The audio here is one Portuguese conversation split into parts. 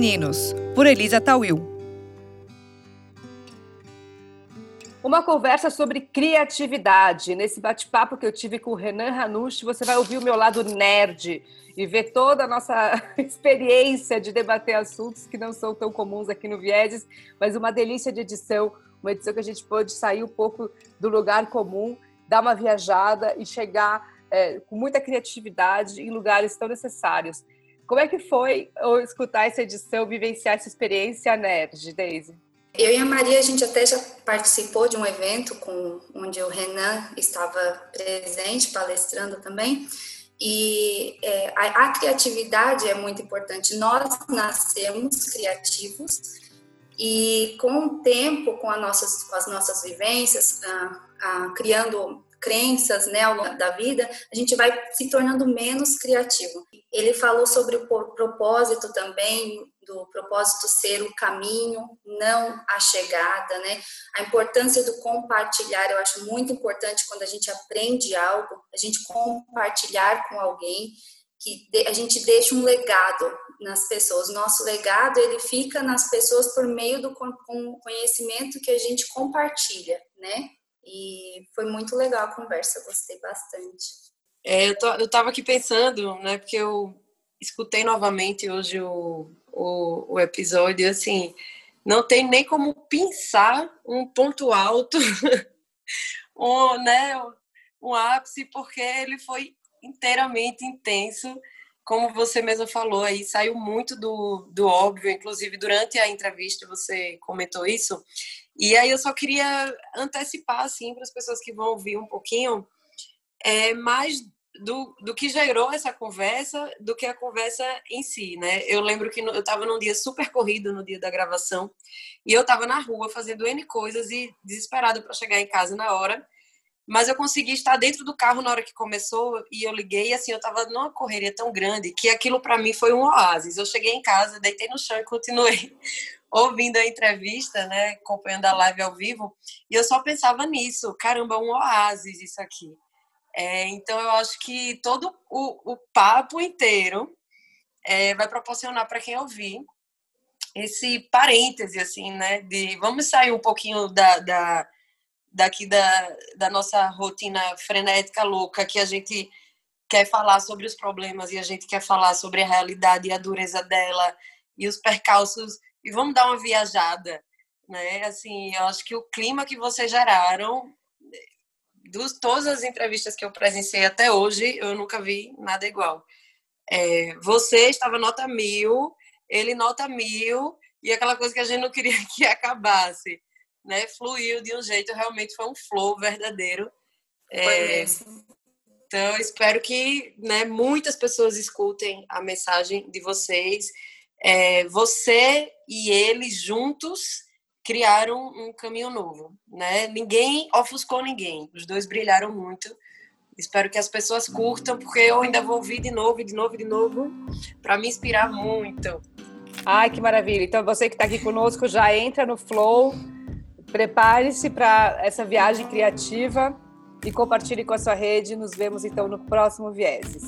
Meninos, por Elisa Tawil. Uma conversa sobre criatividade. Nesse bate-papo que eu tive com o Renan Hanush, você vai ouvir o meu lado nerd e ver toda a nossa experiência de debater assuntos que não são tão comuns aqui no Vieses, mas uma delícia de edição, uma edição que a gente pôde sair um pouco do lugar comum, dar uma viajada e chegar é, com muita criatividade em lugares tão necessários. Como é que foi escutar essa edição, vivenciar essa experiência nerd, Daisy? Eu e a Maria, a gente até já participou de um evento com, onde o Renan estava presente, palestrando também, e é, a, a, criatividade é muito importante. Nós nascemos criativos e com o tempo, com, nossas, com as nossas vivências, ah, ah, criando crenças né, ao longo da vida, a gente vai se tornando menos criativo. Ele falou sobre o propósito também, do propósito ser o caminho, não a chegada, né? A importância do compartilhar, eu acho muito importante quando a gente aprende algo, a gente compartilhar com alguém, que a gente deixa um legado nas pessoas. Nosso legado, ele fica nas pessoas por meio do conhecimento que a gente compartilha, né? E foi muito legal a conversa, gostei bastante. É, eu, tô, eu tava aqui pensando, né, porque eu escutei novamente hoje o, o, o episódio, assim, não tem nem como pensar um ponto alto, um, né, um ápice, porque ele foi inteiramente intenso, como você mesmo falou aí, saiu muito do, do óbvio, inclusive durante a entrevista você comentou isso, e aí eu só queria antecipar, assim, para as pessoas que vão ouvir um pouquinho, é, mais do, do que gerou essa conversa do que a conversa em si, né? Eu lembro que no, eu estava num dia super corrido no dia da gravação e eu estava na rua fazendo N coisas e desesperada para chegar em casa na hora, mas eu consegui estar dentro do carro na hora que começou e eu liguei e assim, eu estava numa correria tão grande que aquilo para mim foi um oásis. Eu cheguei em casa, deitei no chão e continuei ouvindo a entrevista, né, acompanhando a live ao vivo, e eu só pensava nisso, caramba, um oásis isso aqui. É, então, eu acho que todo o, o papo inteiro é, vai proporcionar para quem ouvir esse parêntese, assim, né? De vamos sair um pouquinho da, da, daqui da, da nossa rotina frenética louca, que a gente quer falar sobre os problemas e a gente quer falar sobre a realidade e a dureza dela e os percalços e vamos dar uma viajada, né? Assim, eu acho que o clima que vocês geraram dos todas as entrevistas que eu presenciei até hoje, eu nunca vi nada igual. É, você estava nota mil, ele nota mil, e aquela coisa que a gente não queria que acabasse, né? Fluiu de um jeito, realmente foi um flow verdadeiro. É, então, espero que né, muitas pessoas escutem a mensagem de vocês. É, você e ele juntos criaram um caminho novo, né? Ninguém ofuscou ninguém, os dois brilharam muito. Espero que as pessoas curtam, porque eu ainda vou ouvir de novo, de novo, de novo, para me inspirar muito. Ai, que maravilha! Então você que está aqui conosco já entra no flow, prepare-se para essa viagem criativa e compartilhe com a sua rede. Nos vemos então no próximo Vieses.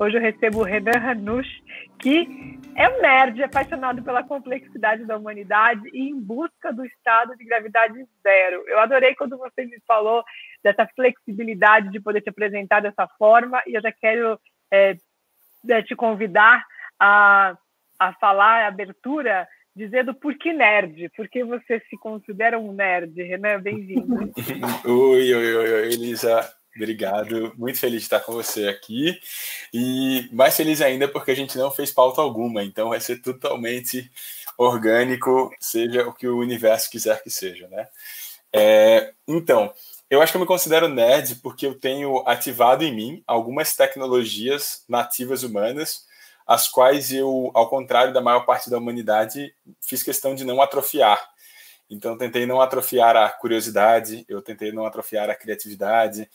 Hoje eu recebo o Renan Hanush, que é um nerd apaixonado pela complexidade da humanidade e em busca do estado de gravidade zero. Eu adorei quando você me falou dessa flexibilidade de poder te apresentar dessa forma e eu já quero é, é te convidar a, a falar a abertura dizendo por que nerd, porque você se considera um nerd, Renan, bem-vindo. oi, oi, oi, Elisa. Obrigado, muito feliz de estar com você aqui e mais feliz ainda porque a gente não fez pauta alguma, então vai ser totalmente orgânico, seja o que o universo quiser que seja, né? É, então, eu acho que eu me considero nerd porque eu tenho ativado em mim algumas tecnologias nativas humanas, as quais eu, ao contrário da maior parte da humanidade, fiz questão de não atrofiar. Então, tentei não atrofiar a curiosidade, eu tentei não atrofiar a criatividade,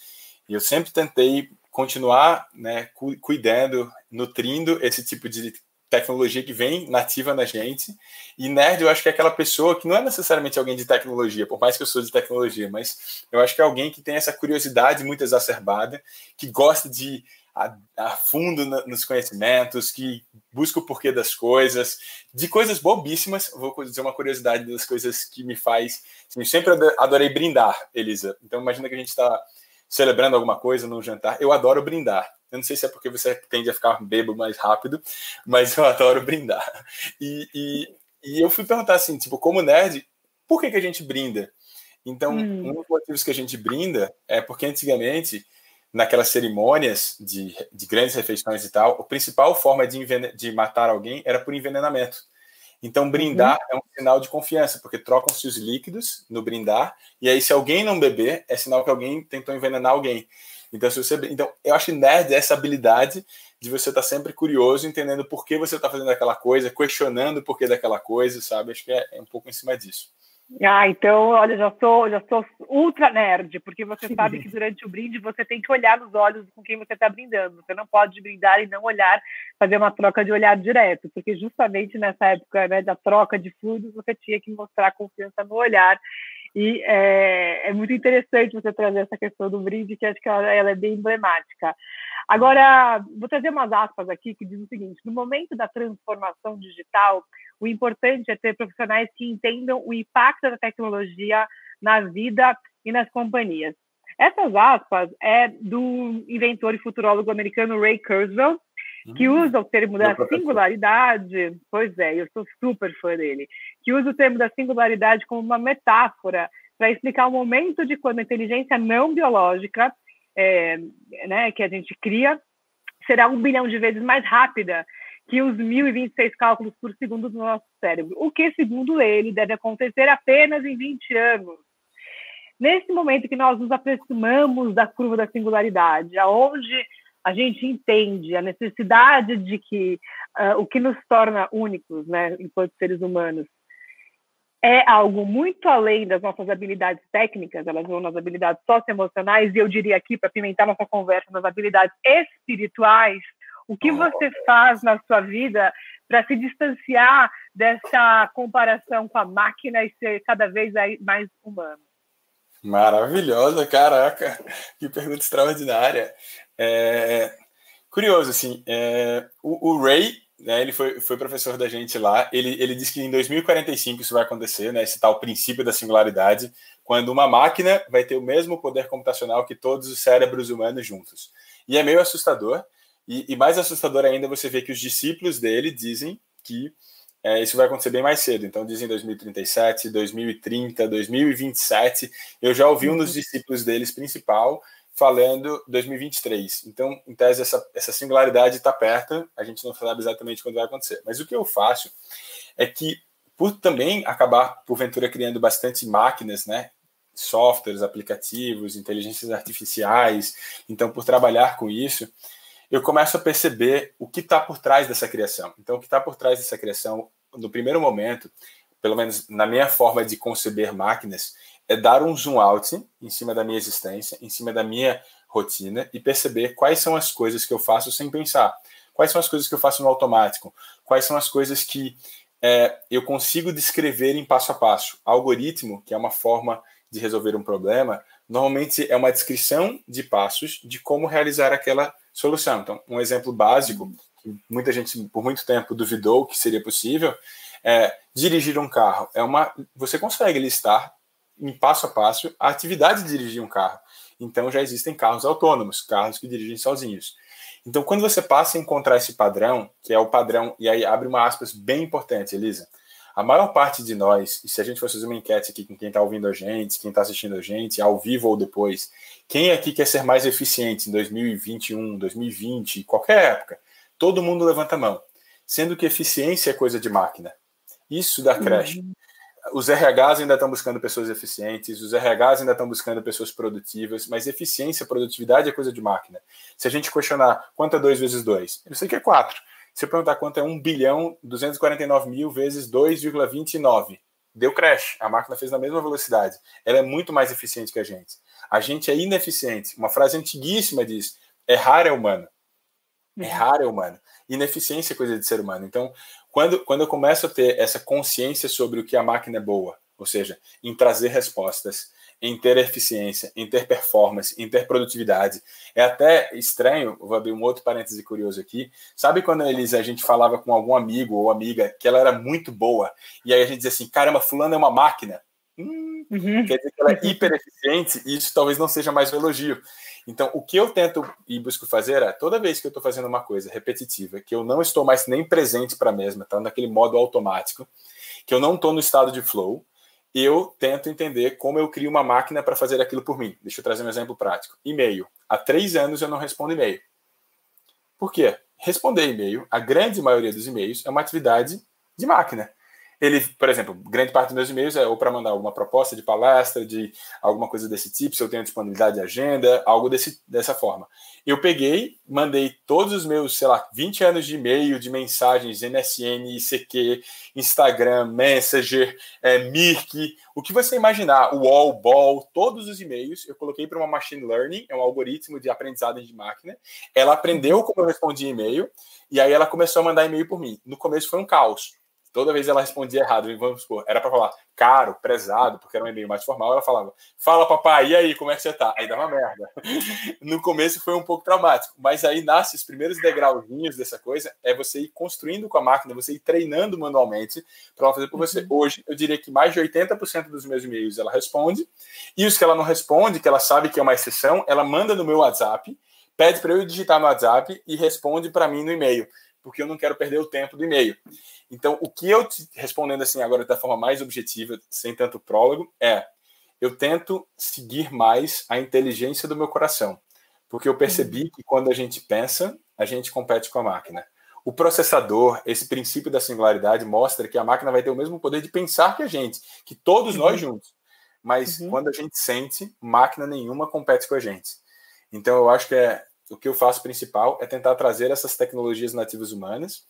e eu sempre tentei continuar né, cuidando, nutrindo esse tipo de tecnologia que vem nativa na gente. E nerd, eu acho que é aquela pessoa que não é necessariamente alguém de tecnologia, por mais que eu sou de tecnologia, mas eu acho que é alguém que tem essa curiosidade muito exacerbada, que gosta de a, a fundo no, nos conhecimentos, que busca o porquê das coisas, de coisas bobíssimas. Vou dizer uma curiosidade das coisas que me faz. Assim, eu sempre adorei brindar, Elisa. Então, imagina que a gente está celebrando alguma coisa num jantar. Eu adoro brindar. Eu não sei se é porque você tende a ficar bebo mais rápido, mas eu adoro brindar. E, e, e eu fui perguntar assim, tipo, como nerd, por que, que a gente brinda? Então, hum. um dos motivos que a gente brinda é porque antigamente, naquelas cerimônias de, de grandes refeições e tal, a principal forma de, de matar alguém era por envenenamento. Então, brindar uhum. é um sinal de confiança, porque trocam-se os líquidos no brindar, e aí, se alguém não beber, é sinal que alguém tentou envenenar alguém. Então, se você, então eu acho que nerd é essa habilidade de você estar tá sempre curioso, entendendo por que você está fazendo aquela coisa, questionando o porquê daquela coisa, sabe? Acho que é, é um pouco em cima disso. Ah, então, olha, já sou, já sou ultra nerd, porque você sabe que durante o brinde você tem que olhar nos olhos com quem você está brindando. Você não pode brindar e não olhar, fazer uma troca de olhar direto, porque justamente nessa época né, da troca de fluidos você tinha que mostrar confiança no olhar. E é, é muito interessante você trazer essa questão do brinde, que acho que ela, ela é bem emblemática. Agora, vou trazer umas aspas aqui que diz o seguinte: no momento da transformação digital, o importante é ter profissionais que entendam o impacto da tecnologia na vida e nas companhias. Essas aspas é do inventor e futurólogo americano Ray Kurzweil, que hum, usa o termo da singularidade. Pois é, eu sou super fã dele. Que usa o termo da singularidade como uma metáfora para explicar o momento de quando a inteligência não biológica, é, né, que a gente cria, será um bilhão de vezes mais rápida que os 1.026 cálculos por segundo do nosso cérebro, o que, segundo ele, deve acontecer apenas em 20 anos. Nesse momento que nós nos aproximamos da curva da singularidade, aonde a gente entende a necessidade de que uh, o que nos torna únicos, né, enquanto seres humanos, é algo muito além das nossas habilidades técnicas, elas vão nas habilidades socioemocionais, e eu diria aqui, para pimentar nossa conversa, nas habilidades espirituais, o que você faz na sua vida para se distanciar dessa comparação com a máquina e ser cada vez mais humano? Maravilhosa, caraca, que pergunta extraordinária. É, curioso, assim, é, o, o, Ray, né, ele foi, foi professor da gente lá, ele, ele disse que em 2045 isso vai acontecer, né, esse tal princípio da singularidade, quando uma máquina vai ter o mesmo poder computacional que todos os cérebros humanos juntos. E é meio assustador, e, e, mais assustador ainda você vê que os discípulos dele dizem que é, isso vai acontecer bem mais cedo. Então, dizem 2037, 2030, 2027. Eu já ouvi um dos uhum. discípulos deles principal falando 2023. Então, em tese, essa, essa singularidade está perto, a gente não sabe exatamente quando vai acontecer. Mas o que eu faço é que, por também acabar, porventura, criando bastante máquinas, né? softwares, aplicativos, inteligências artificiais, então, por trabalhar com isso, eu começo a perceber o que está por trás dessa criação. Então, o que está por trás dessa criação, no primeiro momento, pelo menos na minha forma de conceber máquinas, é dar um zoom out em cima da minha existência, em cima da minha rotina e perceber quais são as coisas que eu faço sem pensar. Quais são as coisas que eu faço no automático? Quais são as coisas que é, eu consigo descrever em passo a passo? Algoritmo, que é uma forma de resolver um problema, normalmente é uma descrição de passos de como realizar aquela solução. Então, um exemplo básico, que muita gente por muito tempo duvidou que seria possível, é dirigir um carro. É uma, você consegue listar em passo a passo a atividade de dirigir um carro. Então, já existem carros autônomos, carros que dirigem sozinhos. Então, quando você passa a encontrar esse padrão, que é o padrão, e aí abre uma aspas bem importante, Elisa, a maior parte de nós, e se a gente fosse fazer uma enquete aqui com quem está ouvindo a gente, quem está assistindo a gente, ao vivo ou depois, quem aqui quer ser mais eficiente em 2021, 2020, qualquer época? Todo mundo levanta a mão. Sendo que eficiência é coisa de máquina. Isso da creche. Uhum. Os RHs ainda estão buscando pessoas eficientes, os RHs ainda estão buscando pessoas produtivas, mas eficiência, produtividade é coisa de máquina. Se a gente questionar quanto é 2 vezes 2, eu sei que é 4. Se eu perguntar quanto é 1 bilhão 249 mil vezes 2,29, deu crash. A máquina fez na mesma velocidade. Ela é muito mais eficiente que a gente. A gente é ineficiente. Uma frase antiguíssima diz: errar é humano. Uhum. Errar é humano. Ineficiência é coisa de ser humano. Então, quando, quando eu começo a ter essa consciência sobre o que a máquina é boa, ou seja, em trazer respostas, em ter eficiência, em ter performance, em ter produtividade. É até estranho, vou abrir um outro parêntese curioso aqui. Sabe quando eles, a gente falava com algum amigo ou amiga que ela era muito boa, e aí a gente dizia assim: caramba, fulano é uma máquina. Hum, uhum. Quer dizer que ela é hiper eficiente, e isso talvez não seja mais um elogio. Então, o que eu tento e busco fazer é, toda vez que eu estou fazendo uma coisa repetitiva, que eu não estou mais nem presente para a mesma, está naquele modo automático, que eu não estou no estado de flow, eu tento entender como eu crio uma máquina para fazer aquilo por mim. Deixa eu trazer um exemplo prático. E-mail. Há três anos eu não respondo e-mail. Por quê? Responder e-mail, a grande maioria dos e-mails, é uma atividade de máquina ele, por exemplo, grande parte dos meus e-mails é ou para mandar alguma proposta de palestra, de alguma coisa desse tipo, se eu tenho disponibilidade de agenda, algo desse, dessa forma. Eu peguei, mandei todos os meus, sei lá, 20 anos de e-mail, de mensagens, MSN, ICQ, Instagram, Messenger, é, Mirk, o que você imaginar, o Wall, Ball, todos os e-mails, eu coloquei para uma machine learning, é um algoritmo de aprendizado de máquina. Ela aprendeu como eu respondia e-mail, e aí ela começou a mandar e-mail por mim. No começo foi um caos Toda vez ela respondia errado, vamos supor, era para falar caro, prezado, porque era um e-mail mais formal, ela falava, fala papai, e aí, como é que você tá? Aí dava merda. No começo foi um pouco traumático, mas aí nasce os primeiros degrauzinhos dessa coisa, é você ir construindo com a máquina, você ir treinando manualmente para ela fazer por você. Uhum. Hoje, eu diria que mais de 80% dos meus e-mails ela responde, e os que ela não responde, que ela sabe que é uma exceção, ela manda no meu WhatsApp, pede para eu digitar no WhatsApp e responde para mim no e-mail porque eu não quero perder o tempo do e-mail. Então, o que eu te respondendo assim agora da forma mais objetiva, sem tanto prólogo, é eu tento seguir mais a inteligência do meu coração, porque eu percebi que quando a gente pensa, a gente compete com a máquina. O processador, esse princípio da singularidade mostra que a máquina vai ter o mesmo poder de pensar que a gente, que todos uhum. nós juntos. Mas uhum. quando a gente sente, máquina nenhuma compete com a gente. Então eu acho que é o que eu faço principal é tentar trazer essas tecnologias nativas humanas,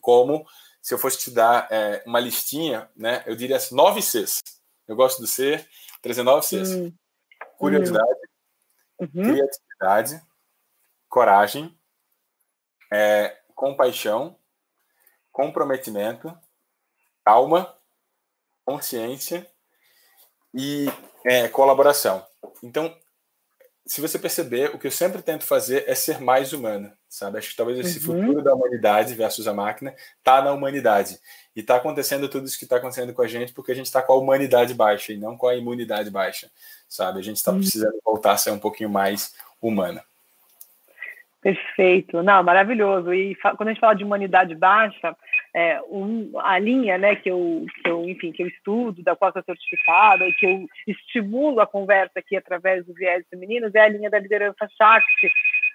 como se eu fosse te dar é, uma listinha, né? Eu diria as nove Cs. Eu gosto do C, trazer nove Cs. Hum. Curiosidade, uhum. criatividade, coragem, é, compaixão, comprometimento, calma, consciência e é, colaboração. Então, se você perceber, o que eu sempre tento fazer é ser mais humano, sabe? Acho que talvez esse uhum. futuro da humanidade versus a máquina está na humanidade. E está acontecendo tudo isso que está acontecendo com a gente porque a gente está com a humanidade baixa e não com a imunidade baixa, sabe? A gente está uhum. precisando voltar a ser um pouquinho mais humana. Perfeito, não, maravilhoso. E quando a gente fala de humanidade baixa, é, um, a linha, né, que eu, que eu, enfim, que eu estudo, da qual sou certificada, e que eu estimulo a conversa aqui através do viés femininos, é a linha da liderança Shakti,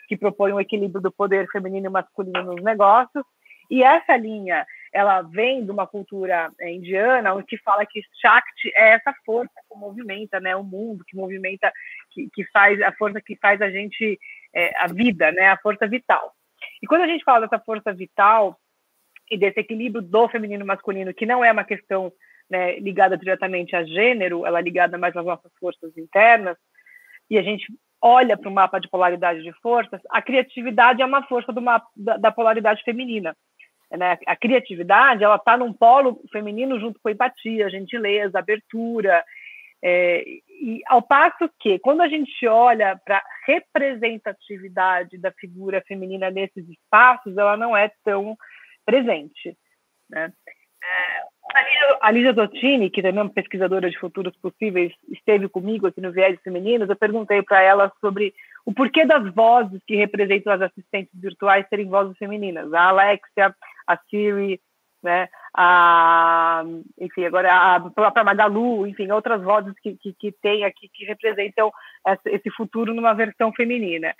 que propõe um equilíbrio do poder feminino e masculino nos negócios. E essa linha, ela vem de uma cultura é, indiana, onde fala que Shakti é essa força que movimenta, né, o mundo, que movimenta, que, que faz a força que faz a gente é, a vida, né, a força vital. E quando a gente fala dessa força vital e desse equilíbrio do feminino e masculino, que não é uma questão né, ligada diretamente a gênero, ela é ligada mais às nossas forças internas, e a gente olha para o mapa de polaridade de forças, a criatividade é uma força mapa, da, da polaridade feminina. Né? A criatividade ela está num polo feminino junto com a empatia, gentileza, abertura, é, e ao passo que, quando a gente olha para a representatividade da figura feminina nesses espaços, ela não é tão presente. Né? É, a Lígia Dottini, que também é uma pesquisadora de futuros possíveis, esteve comigo aqui no Viés Femininos, eu perguntei para ela sobre o porquê das vozes que representam as assistentes virtuais serem vozes femininas. A Alexia, a Siri, né? A, enfim, agora a própria Magalu, enfim, outras vozes que, que, que tem aqui que representam esse futuro numa versão feminina.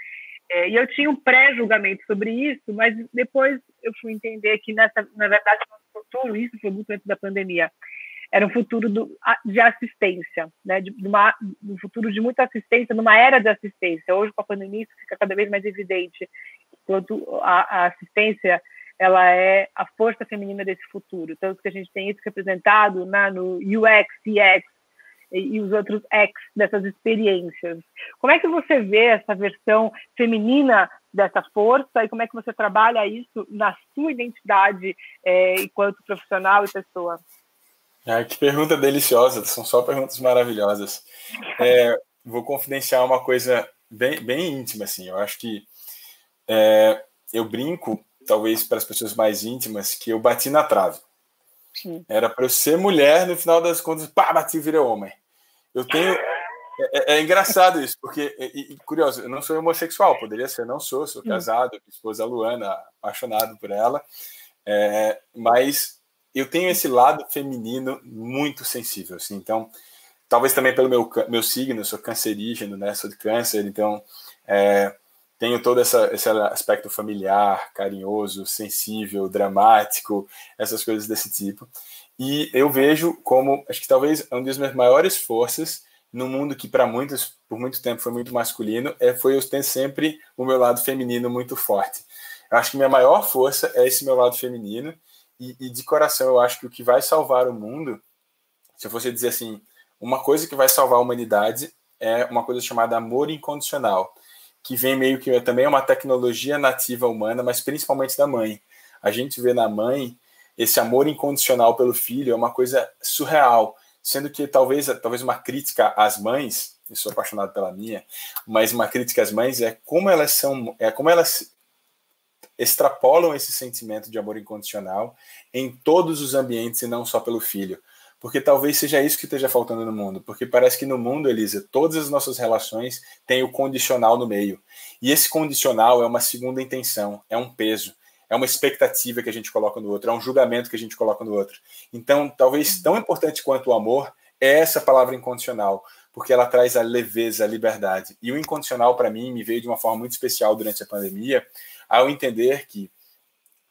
É, e eu tinha um pré-julgamento sobre isso, mas depois eu fui entender que, nessa, na verdade, no futuro, isso foi muito antes da pandemia, era um futuro do, de assistência, né? de, de uma, um futuro de muita assistência, numa era de assistência. Hoje, com a pandemia, isso fica cada vez mais evidente, quanto a, a assistência ela é a força feminina desse futuro. Tanto que a gente tem isso representado na, no UX, CX e, e os outros X dessas experiências. Como é que você vê essa versão feminina dessa força e como é que você trabalha isso na sua identidade é, enquanto profissional e pessoa? Ah, que pergunta deliciosa, são só perguntas maravilhosas. É, vou confidenciar uma coisa bem, bem íntima, assim. Eu acho que é, eu brinco, talvez para as pessoas mais íntimas, que eu bati na trave. Sim. Era para eu ser mulher, no final das contas, pá, bati e virei homem. Eu tenho. É, é, é engraçado isso, porque, e, e, curioso, eu não sou homossexual, poderia ser, não sou, sou casado, com esposa Luana, apaixonado por ela, é, mas eu tenho esse lado feminino muito sensível, assim, então, talvez também pelo meu, meu signo, eu sou cancerígeno, né, sou de câncer, então, é, tenho todo essa, esse aspecto familiar, carinhoso, sensível, dramático, essas coisas desse tipo, e eu vejo como, acho que talvez uma das minhas maiores forças no mundo que para muitos, por muito tempo, foi muito masculino, é, foi eu ter sempre o meu lado feminino muito forte. Eu acho que minha maior força é esse meu lado feminino, e, e, de coração, eu acho que o que vai salvar o mundo, se eu fosse dizer assim, uma coisa que vai salvar a humanidade é uma coisa chamada amor incondicional, que vem meio que também é uma tecnologia nativa humana, mas principalmente da mãe. A gente vê na mãe esse amor incondicional pelo filho é uma coisa surreal, sendo que talvez talvez uma crítica às mães, eu sou apaixonado pela minha, mas uma crítica às mães é como elas são, é como elas extrapolam esse sentimento de amor incondicional em todos os ambientes e não só pelo filho. Porque talvez seja isso que esteja faltando no mundo. Porque parece que no mundo, Elisa, todas as nossas relações têm o condicional no meio. E esse condicional é uma segunda intenção, é um peso, é uma expectativa que a gente coloca no outro, é um julgamento que a gente coloca no outro. Então, talvez tão importante quanto o amor é essa palavra incondicional, porque ela traz a leveza, a liberdade. E o incondicional, para mim, me veio de uma forma muito especial durante a pandemia, ao entender que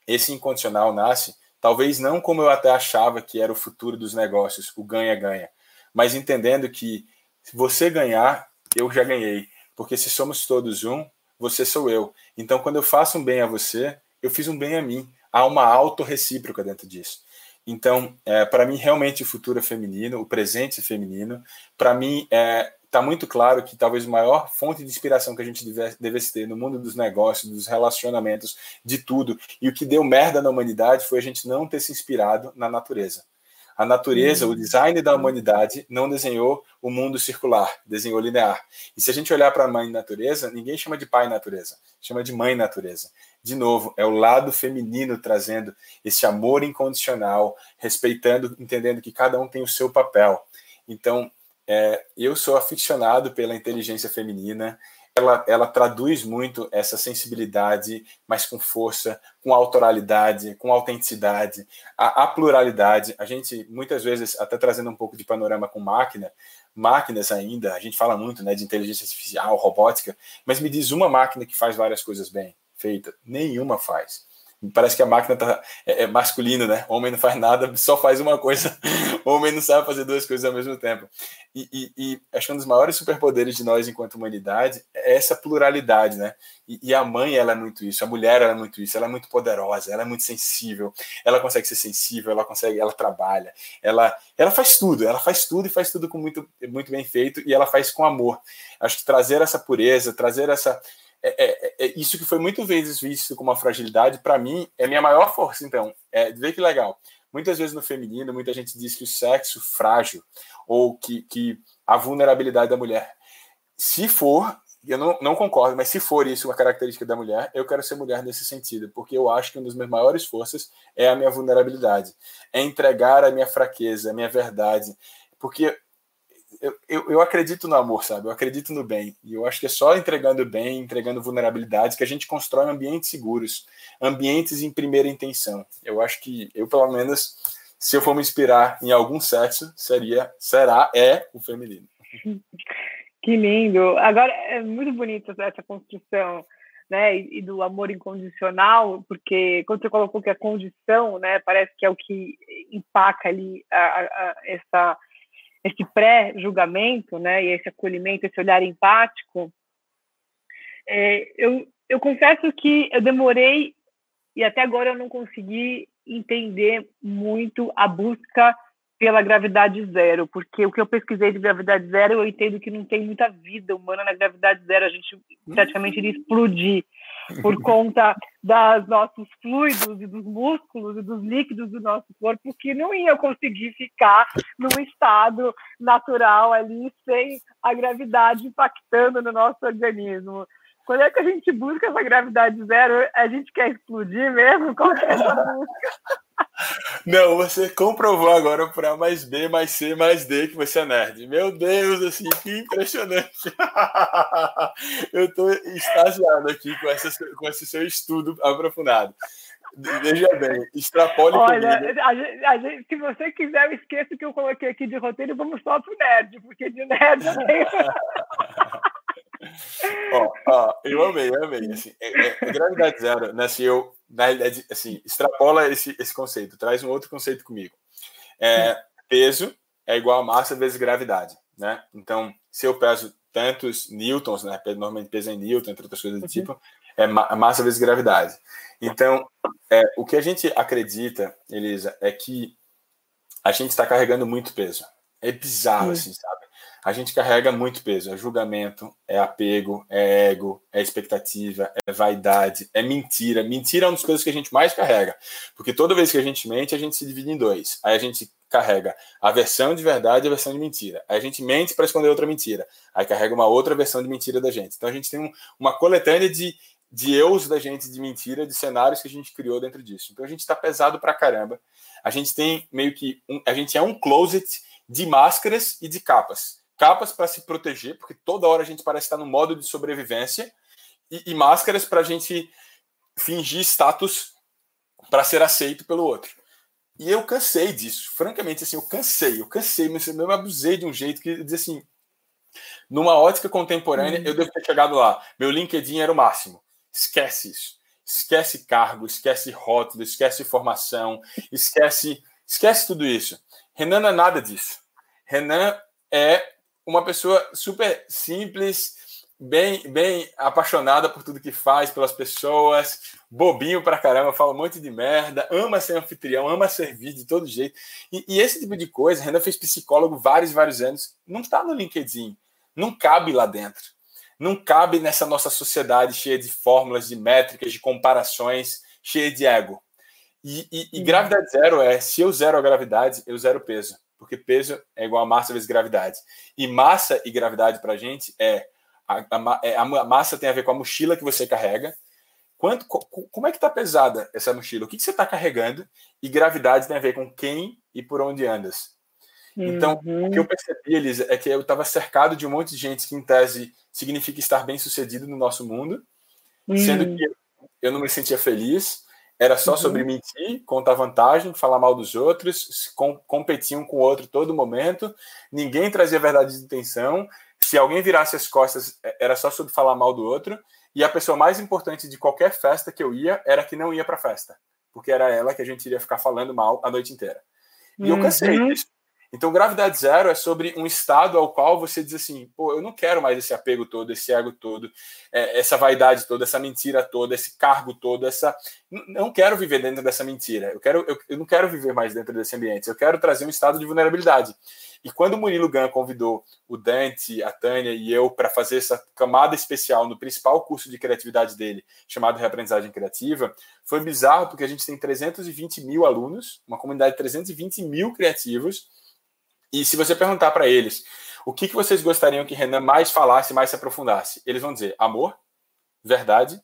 esse incondicional nasce, talvez não como eu até achava que era o futuro dos negócios, o ganha-ganha, mas entendendo que se você ganhar, eu já ganhei, porque se somos todos um, você sou eu. Então, quando eu faço um bem a você, eu fiz um bem a mim. Há uma autorrecíproca dentro disso. Então, é, para mim, realmente o futuro é feminino, o presente é feminino. Para mim, é, está muito claro que talvez a maior fonte de inspiração que a gente deve, devesse ter no mundo dos negócios, dos relacionamentos, de tudo, e o que deu merda na humanidade foi a gente não ter se inspirado na natureza. A natureza, uhum. o design da humanidade, não desenhou o mundo circular, desenhou linear. E se a gente olhar para a mãe natureza, ninguém chama de pai natureza, chama de mãe natureza. De novo, é o lado feminino trazendo esse amor incondicional, respeitando, entendendo que cada um tem o seu papel. Então, é, eu sou aficionado pela inteligência feminina. Ela, ela traduz muito essa sensibilidade, mas com força, com autoralidade, com autenticidade, a, a, pluralidade. A gente, muitas vezes, até trazendo um pouco de panorama com máquina, máquinas ainda, a gente fala muito né, de inteligência artificial, robótica, mas me diz uma máquina que faz várias coisas bem feita. Nenhuma faz. Parece que a máquina tá, é, é masculino, né? Homem não faz nada, só faz uma coisa. Homem não sabe fazer duas coisas ao mesmo tempo. E, e, e, acho que um dos maiores superpoderes de nós enquanto humanidade é essa pluralidade, né? E, e, a mãe, ela é muito isso, a mulher, ela é muito isso, ela é muito poderosa, ela é muito sensível, ela consegue ser sensível, ela consegue, ela trabalha, ela, ela faz tudo, ela faz tudo e faz tudo com muito, muito bem feito e ela faz com amor. Acho que trazer essa pureza, trazer essa é, é, é, isso que foi muitas vezes visto como uma fragilidade, para mim, é minha maior força, então. É, vê que legal. Muitas vezes no feminino, muita gente diz que o sexo frágil, ou que, que a vulnerabilidade da mulher. Se for, eu não, não concordo, mas se for isso uma característica da mulher, eu quero ser mulher nesse sentido, porque eu acho que uma das minhas maiores forças é a minha vulnerabilidade, é entregar a minha fraqueza, a minha verdade, porque eu, eu, eu, acredito no amor, sabe? Eu acredito no bem. E eu acho que é só entregando bem, entregando vulnerabilidades, que a gente constrói ambientes seguros, ambientes em primeira intenção. Eu acho que eu, pelo menos, se eu for me inspirar em algum sexo, seria, será, é o feminino. Que lindo. Agora, é muito bonita essa construção. Né, e, do amor incondicional, porque quando você colocou que a condição, né, parece que é o que empaca ali a, a, a, essa esse pré-julgamento, né, e esse acolhimento, esse olhar empático, é, eu, eu confesso que eu demorei e até agora eu não consegui entender muito a busca pela gravidade zero, porque o que eu pesquisei de gravidade zero, eu entendo que não tem muita vida humana na gravidade zero, a gente praticamente iria explodir. Por conta dos nossos fluidos e dos músculos e dos líquidos do nosso corpo que não ia conseguir ficar num estado natural ali sem a gravidade impactando no nosso organismo. Quando é que a gente busca essa gravidade zero? A gente quer explodir mesmo? Qual é essa busca? Não, você comprovou agora por A mais B mais C mais D que você é nerd. Meu Deus, assim, que impressionante. Eu estou extasiado aqui com, essa, com esse seu estudo aprofundado. Veja bem, extrapole Olha, a gente, a gente, se você quiser, esqueça o que eu coloquei aqui de roteiro e vamos só pro nerd, porque de nerd eu tenho... ó, ó, eu amei, eu amei. Assim, é, é, gravidade zero, né? Eu na realidade, assim, extrapola esse, esse conceito, traz um outro conceito comigo. É, peso é igual a massa vezes gravidade, né? Então, se eu peso tantos newtons, né? Normalmente peso em newton, entre outras coisas do uhum. tipo, é massa vezes gravidade. Então, é, o que a gente acredita, Elisa, é que a gente está carregando muito peso. É bizarro, assim, sabe? A gente carrega muito peso. É julgamento, é apego, é ego, é expectativa, é vaidade, é mentira. Mentira é uma das coisas que a gente mais carrega. Porque toda vez que a gente mente, a gente se divide em dois. Aí a gente carrega a versão de verdade e a versão de mentira. Aí a gente mente para esconder outra mentira. Aí carrega uma outra versão de mentira da gente. Então a gente tem um, uma coletânea de, de eus da gente, de mentira, de cenários que a gente criou dentro disso. Então a gente está pesado para caramba. A gente tem meio que. Um, a gente é um closet de máscaras e de capas capas para se proteger, porque toda hora a gente parece estar no modo de sobrevivência, e, e máscaras para a gente fingir status para ser aceito pelo outro. E eu cansei disso, francamente, assim, eu cansei, eu cansei, mas eu me abusei de um jeito que diz assim, numa ótica contemporânea, eu devo ter chegado lá. Meu LinkedIn era o máximo. Esquece isso. Esquece cargo, esquece rótulo, esquece formação, esquece, esquece tudo isso. Renan não é nada disso. Renan é uma pessoa super simples, bem, bem apaixonada por tudo que faz, pelas pessoas, bobinho pra caramba, fala um monte de merda, ama ser anfitrião, ama servir de todo jeito. E, e esse tipo de coisa, Renan fez psicólogo vários, vários anos, não está no LinkedIn, não cabe lá dentro. Não cabe nessa nossa sociedade cheia de fórmulas, de métricas, de comparações, cheia de ego. E, e, e gravidade zero é: se eu zero a gravidade, eu zero peso porque peso é igual a massa vezes gravidade. E massa e gravidade para a gente é a, a, é, a, massa tem a ver com a mochila que você carrega. Quanto, como é que está pesada essa mochila? O que, que você está carregando? E gravidade tem a ver com quem e por onde andas. Então, uhum. o que eu percebi, Elisa, é que eu estava cercado de um monte de gente que, em tese, significa estar bem sucedido no nosso mundo, uhum. sendo que eu não me sentia feliz, era só uhum. sobre mentir, contar vantagem, falar mal dos outros, com, competir um com o outro todo momento, ninguém trazia verdade de intenção. Se alguém virasse as costas, é, era só sobre falar mal do outro. E a pessoa mais importante de qualquer festa que eu ia era que não ia para festa, porque era ela que a gente iria ficar falando mal a noite inteira. E uhum. eu cansei uhum. disso. Então, gravidade zero é sobre um estado ao qual você diz assim: pô, eu não quero mais esse apego todo, esse ego todo, é, essa vaidade toda, essa mentira toda, esse cargo todo, essa. Não quero viver dentro dessa mentira. Eu, quero, eu, eu não quero viver mais dentro desse ambiente. Eu quero trazer um estado de vulnerabilidade. E quando o Murilo Gun convidou o Dante, a Tânia e eu para fazer essa camada especial no principal curso de criatividade dele, chamado Reaprendizagem Criativa, foi bizarro porque a gente tem 320 mil alunos, uma comunidade de 320 mil criativos e se você perguntar para eles o que, que vocês gostariam que Renan mais falasse, mais se aprofundasse, eles vão dizer amor, verdade,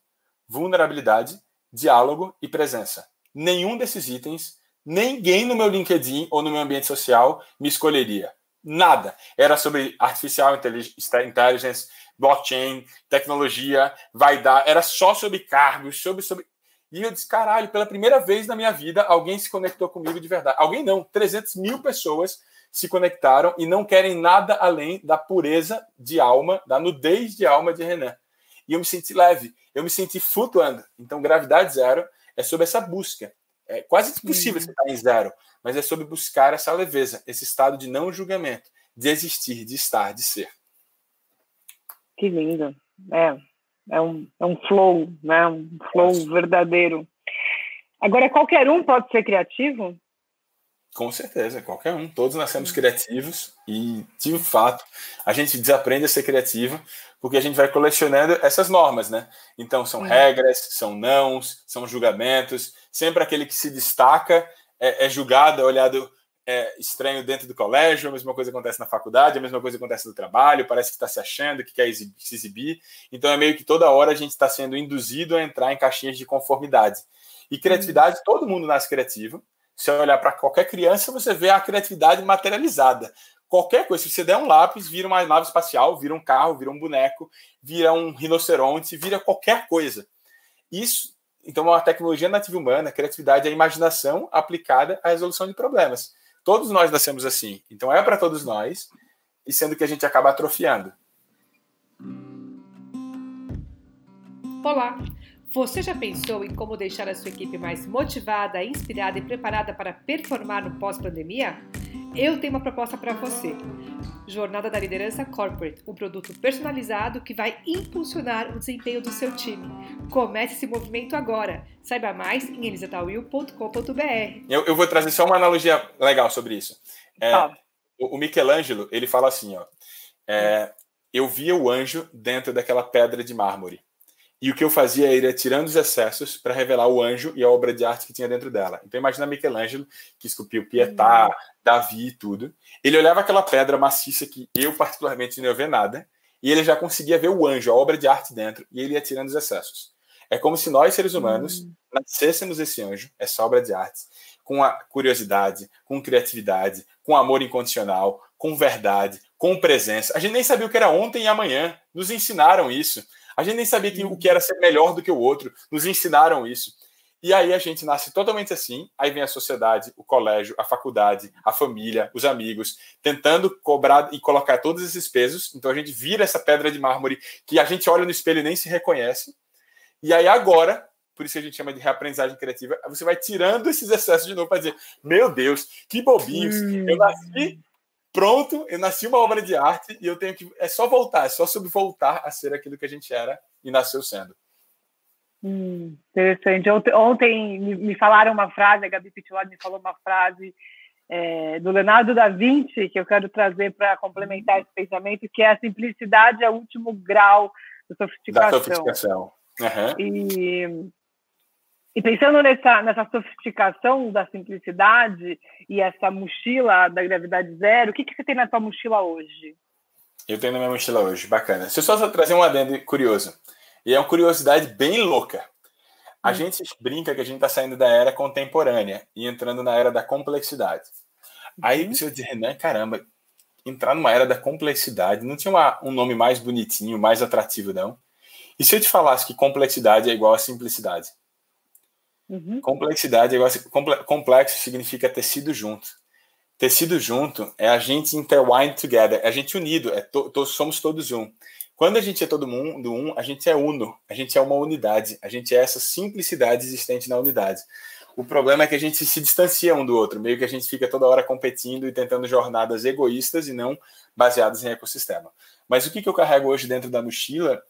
vulnerabilidade, diálogo e presença. Nenhum desses itens, ninguém no meu LinkedIn ou no meu ambiente social me escolheria. Nada. Era sobre artificial intelligence, blockchain, tecnologia, vai dar. Era só sobre cargos, sobre, sobre. E eu disse, caralho, pela primeira vez na minha vida, alguém se conectou comigo de verdade. Alguém não, 300 mil pessoas se conectaram e não querem nada além da pureza de alma, da nudez de alma de Renan. E eu me senti leve, eu me senti flutuando. Então, gravidade zero é sobre essa busca. É quase impossível uhum. você estar em zero, mas é sobre buscar essa leveza, esse estado de não julgamento, de existir, de estar, de ser. Que lindo. É, é um, é um flow, né? Um flow verdadeiro. Agora, qualquer um pode ser criativo? Com certeza, qualquer um. Todos nascemos criativos e, de fato, a gente desaprende a ser criativo porque a gente vai colecionando essas normas, né? Então, são regras, são nãos, são julgamentos. Sempre aquele que se destaca é, é julgado, é olhado é, estranho dentro do colégio, a mesma coisa acontece na faculdade, a mesma coisa acontece no trabalho, parece que está se achando, que quer exibir, se exibir. Então, é meio que toda hora a gente está sendo induzido a entrar em caixinhas de conformidade. E criatividade, todo mundo nasce criativo. Se olhar para qualquer criança, você vê a criatividade materializada. Qualquer coisa, se você der um lápis, vira uma nave espacial, vira um carro, vira um boneco, vira um rinoceronte, vira qualquer coisa. Isso, então, a tecnologia nativa humana, a criatividade, a imaginação aplicada à resolução de problemas. Todos nós nascemos assim. Então, é para todos nós, e sendo que a gente acaba atrofiando. Olá! Você já pensou em como deixar a sua equipe mais motivada, inspirada e preparada para performar no pós-pandemia? Eu tenho uma proposta para você. Jornada da Liderança Corporate, um produto personalizado que vai impulsionar o desempenho do seu time. Comece esse movimento agora. Saiba mais em elisatawil.com.br. Eu, eu, vou trazer só uma analogia legal sobre isso. É, o, o Michelangelo, ele fala assim, ó, é, eu via o anjo dentro daquela pedra de mármore. E o que eu fazia era ir tirando os excessos para revelar o anjo e a obra de arte que tinha dentro dela. Então imagina Michelangelo, que esculpiu Pietà, uhum. Davi e tudo. Ele olhava aquela pedra maciça que eu particularmente não ia ver nada, e ele já conseguia ver o anjo, a obra de arte dentro, e ele ia tirando os excessos. É como se nós, seres humanos, uhum. nascêssemos esse anjo, essa obra de arte, com a curiosidade, com criatividade, com amor incondicional, com verdade, com presença. A gente nem sabia o que era ontem e amanhã. Nos ensinaram isso. A gente nem sabia que, o que era ser melhor do que o outro. Nos ensinaram isso. E aí a gente nasce totalmente assim. Aí vem a sociedade, o colégio, a faculdade, a família, os amigos, tentando cobrar e colocar todos esses pesos. Então a gente vira essa pedra de mármore que a gente olha no espelho e nem se reconhece. E aí agora, por isso que a gente chama de reaprendizagem criativa, você vai tirando esses excessos de novo para dizer: meu Deus, que bobinhos! Eu nasci pronto, eu nasci uma obra de arte e eu tenho que. É só voltar, é só sobre voltar a ser aquilo que a gente era e nasceu sendo. Hum, interessante. Ontem, ontem, me falaram uma frase, a Gabi Pitilado me falou uma frase é, do Leonardo da Vinci, que eu quero trazer para complementar esse pensamento, que é a simplicidade é o último grau da sofisticação. Da sofisticação. Uhum. E e pensando nessa, nessa sofisticação da simplicidade e essa mochila da gravidade zero, o que, que você tem na tua mochila hoje? Eu tenho na minha mochila hoje, bacana. Se eu só trazer um adendo curioso, e é uma curiosidade bem louca. A hum. gente brinca que a gente está saindo da era contemporânea e entrando na era da complexidade. Aí você dizer, Renan, caramba, entrar numa era da complexidade, não tinha uma, um nome mais bonitinho, mais atrativo, não? E se eu te falasse que complexidade é igual a simplicidade? Uhum. Complexidade complexo significa tecido junto. Tecido junto é a gente intertwined together, é a gente unido, é to, to, somos todos um. Quando a gente é todo mundo um, a gente é uno, a gente é uma unidade, a gente é essa simplicidade existente na unidade. O problema é que a gente se distancia um do outro, meio que a gente fica toda hora competindo e tentando jornadas egoístas e não baseadas em ecossistema. Mas o que, que eu carrego hoje dentro da mochila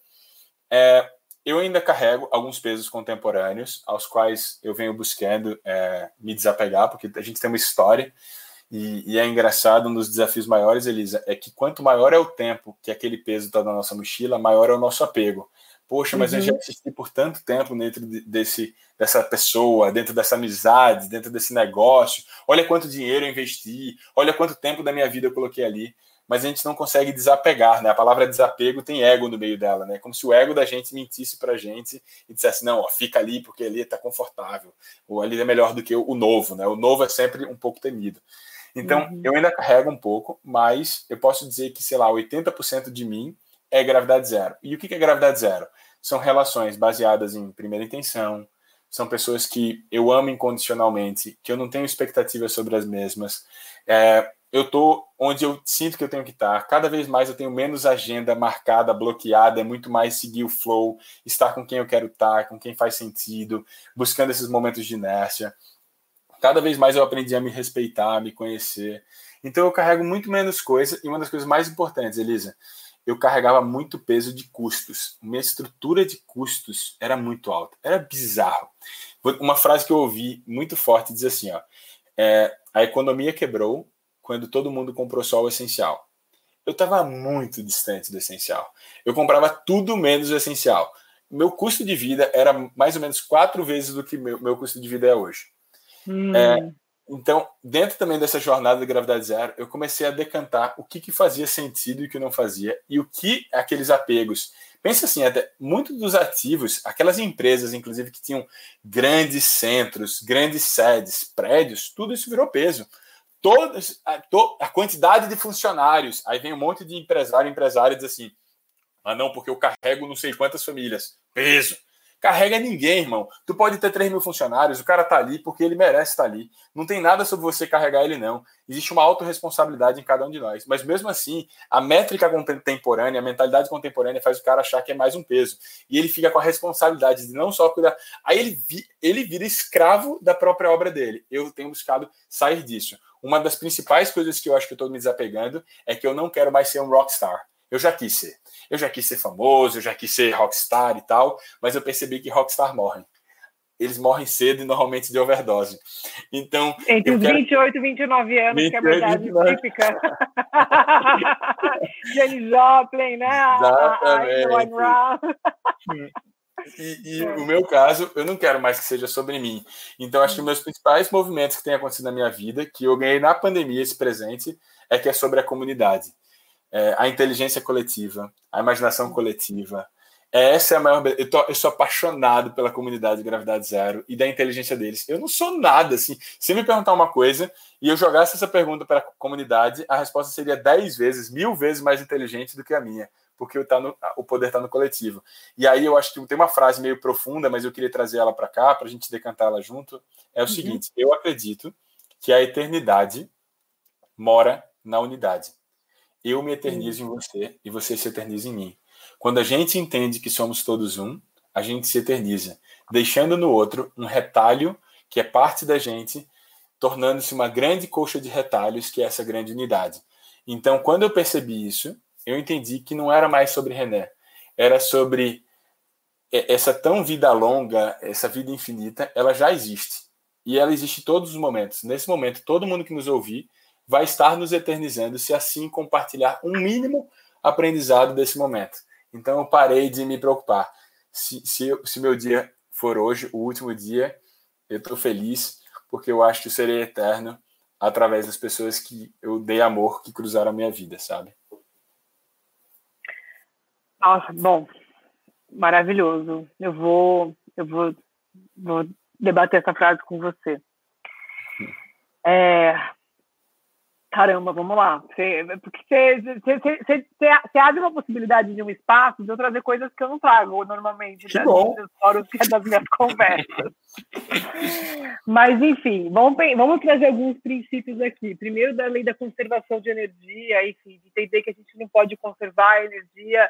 é eu ainda carrego alguns pesos contemporâneos, aos quais eu venho buscando é, me desapegar, porque a gente tem uma história, e, e, é engraçado, um dos desafios maiores, Elisa, é que quanto maior é o tempo que aquele peso está na nossa mochila, maior é o nosso apego. Poxa, mas uhum. eu já assisti por tanto tempo dentro desse, dessa pessoa, dentro dessa amizade, dentro desse negócio. Olha quanto dinheiro eu investi, olha quanto tempo da minha vida eu coloquei ali mas a gente não consegue desapegar, né? A palavra desapego tem ego no meio dela, né? Como se o ego da gente mentisse pra gente e dissesse, não, ó, fica ali porque ali tá confortável, ou ali é melhor do que o novo, né? O novo é sempre um pouco temido. Então, uhum. eu ainda carrego um pouco, mas eu posso dizer que, sei lá, 80% de mim é gravidade zero. E o que é gravidade zero? São relações baseadas em primeira intenção, são pessoas que eu amo incondicionalmente, que eu não tenho expectativas sobre as mesmas. É, eu tô onde eu sinto que eu tenho que estar. Cada vez mais eu tenho menos agenda marcada, bloqueada, é muito mais seguir o flow, estar com quem eu quero estar, com quem faz sentido, buscando esses momentos de inércia. Cada vez mais eu aprendi a me respeitar, a me conhecer. Então eu carrego muito menos coisa e uma das coisas mais importantes, Elisa, eu carregava muito peso de custos. Minha estrutura de custos era muito alta, era bizarro. Uma frase que eu ouvi muito forte diz assim, ó: é, a economia quebrou quando todo mundo comprou só o essencial. Eu estava muito distante do essencial. Eu comprava tudo menos o essencial. Meu custo de vida era mais ou menos quatro vezes do que meu, meu custo de vida é hoje. Hum. É, então, dentro também dessa jornada de gravidade zero, eu comecei a decantar o que, que fazia sentido e o que não fazia, e o que aqueles apegos. Pensa assim, até muitos dos ativos, aquelas empresas, inclusive, que tinham grandes centros, grandes sedes, prédios, tudo isso virou peso. Todas, a, to, a quantidade de funcionários, aí vem um monte de empresário, empresário diz assim, ah não, porque eu carrego não sei quantas famílias. Peso carrega ninguém, irmão. Tu pode ter 3 mil funcionários, o cara tá ali porque ele merece estar tá ali. Não tem nada sobre você carregar ele, não. Existe uma autorresponsabilidade em cada um de nós. Mas mesmo assim, a métrica contemporânea, a mentalidade contemporânea faz o cara achar que é mais um peso. E ele fica com a responsabilidade de não só cuidar. Aí ele, vi... ele vira escravo da própria obra dele. Eu tenho buscado sair disso. Uma das principais coisas que eu acho que eu estou me desapegando é que eu não quero mais ser um rockstar. Eu já quis ser. Eu já quis ser famoso, eu já quis ser rockstar e tal, mas eu percebi que rockstar morrem. Eles morrem cedo e normalmente de overdose. Então. Entre os quero... 28 e 29 anos, 28, que é a verdade 29. típica. Jenny Joplin, né? Exatamente. A, a, e, e é. o meu caso, eu não quero mais que seja sobre mim. Então, acho que meus principais movimentos que têm acontecido na minha vida, que eu ganhei na pandemia esse presente, é que é sobre a comunidade é, a inteligência coletiva, a imaginação coletiva. Essa é a maior. Eu, tô, eu sou apaixonado pela comunidade de Gravidade Zero e da inteligência deles. Eu não sou nada assim. Se me perguntar uma coisa e eu jogasse essa pergunta para a comunidade, a resposta seria dez vezes, mil vezes mais inteligente do que a minha, porque tá no, o poder está no coletivo. E aí eu acho que tem uma frase meio profunda, mas eu queria trazer ela para cá, para a gente decantar ela junto. É o uhum. seguinte: eu acredito que a eternidade mora na unidade. Eu me eternizo em você e você se eterniza em mim. Quando a gente entende que somos todos um, a gente se eterniza, deixando no outro um retalho que é parte da gente, tornando-se uma grande coxa de retalhos que é essa grande unidade. Então, quando eu percebi isso, eu entendi que não era mais sobre René, era sobre essa tão vida longa, essa vida infinita, ela já existe. E ela existe em todos os momentos. Nesse momento, todo mundo que nos ouvir vai estar nos eternizando se assim compartilhar um mínimo aprendizado desse momento. Então eu parei de me preocupar. Se, se, se meu dia for hoje, o último dia, eu estou feliz porque eu acho que eu serei eterno através das pessoas que eu dei amor, que cruzaram a minha vida, sabe? Nossa, bom, maravilhoso. Eu vou, eu vou, vou debater essa frase com você. É, caramba, vamos lá. Você, porque você, abre uma possibilidade de um espaço de eu trazer coisas que eu não trago normalmente que né, bom. fóruns é das minhas conversas. Mas, enfim, vamos, vamos trazer alguns princípios aqui. Primeiro, da lei da conservação de energia, enfim, de entender que a gente não pode conservar a energia,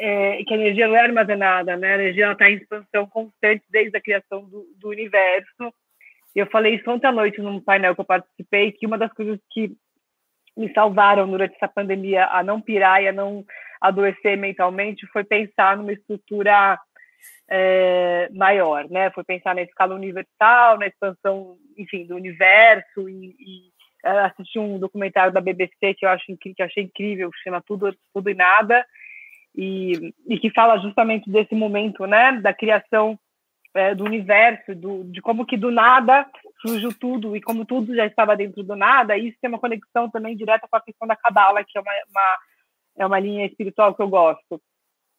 é, que a energia não é armazenada, né? A energia está em expansão constante desde a criação do, do universo eu falei isso ontem à noite num painel que eu participei, que uma das coisas que me salvaram durante essa pandemia a não pirar e a não adoecer mentalmente foi pensar numa estrutura é, maior, né? Foi pensar na escala universal, na expansão, enfim, do universo e, e é, assisti um documentário da BBC que eu acho que achei incrível, que chama Tudo Tudo e Nada e, e que fala justamente desse momento, né, da criação é, do universo, do, de como que do nada surgiu tudo e como tudo já estava dentro do nada, isso tem uma conexão também direta com a questão da Kabbalah, que é uma, uma é uma linha espiritual que eu gosto.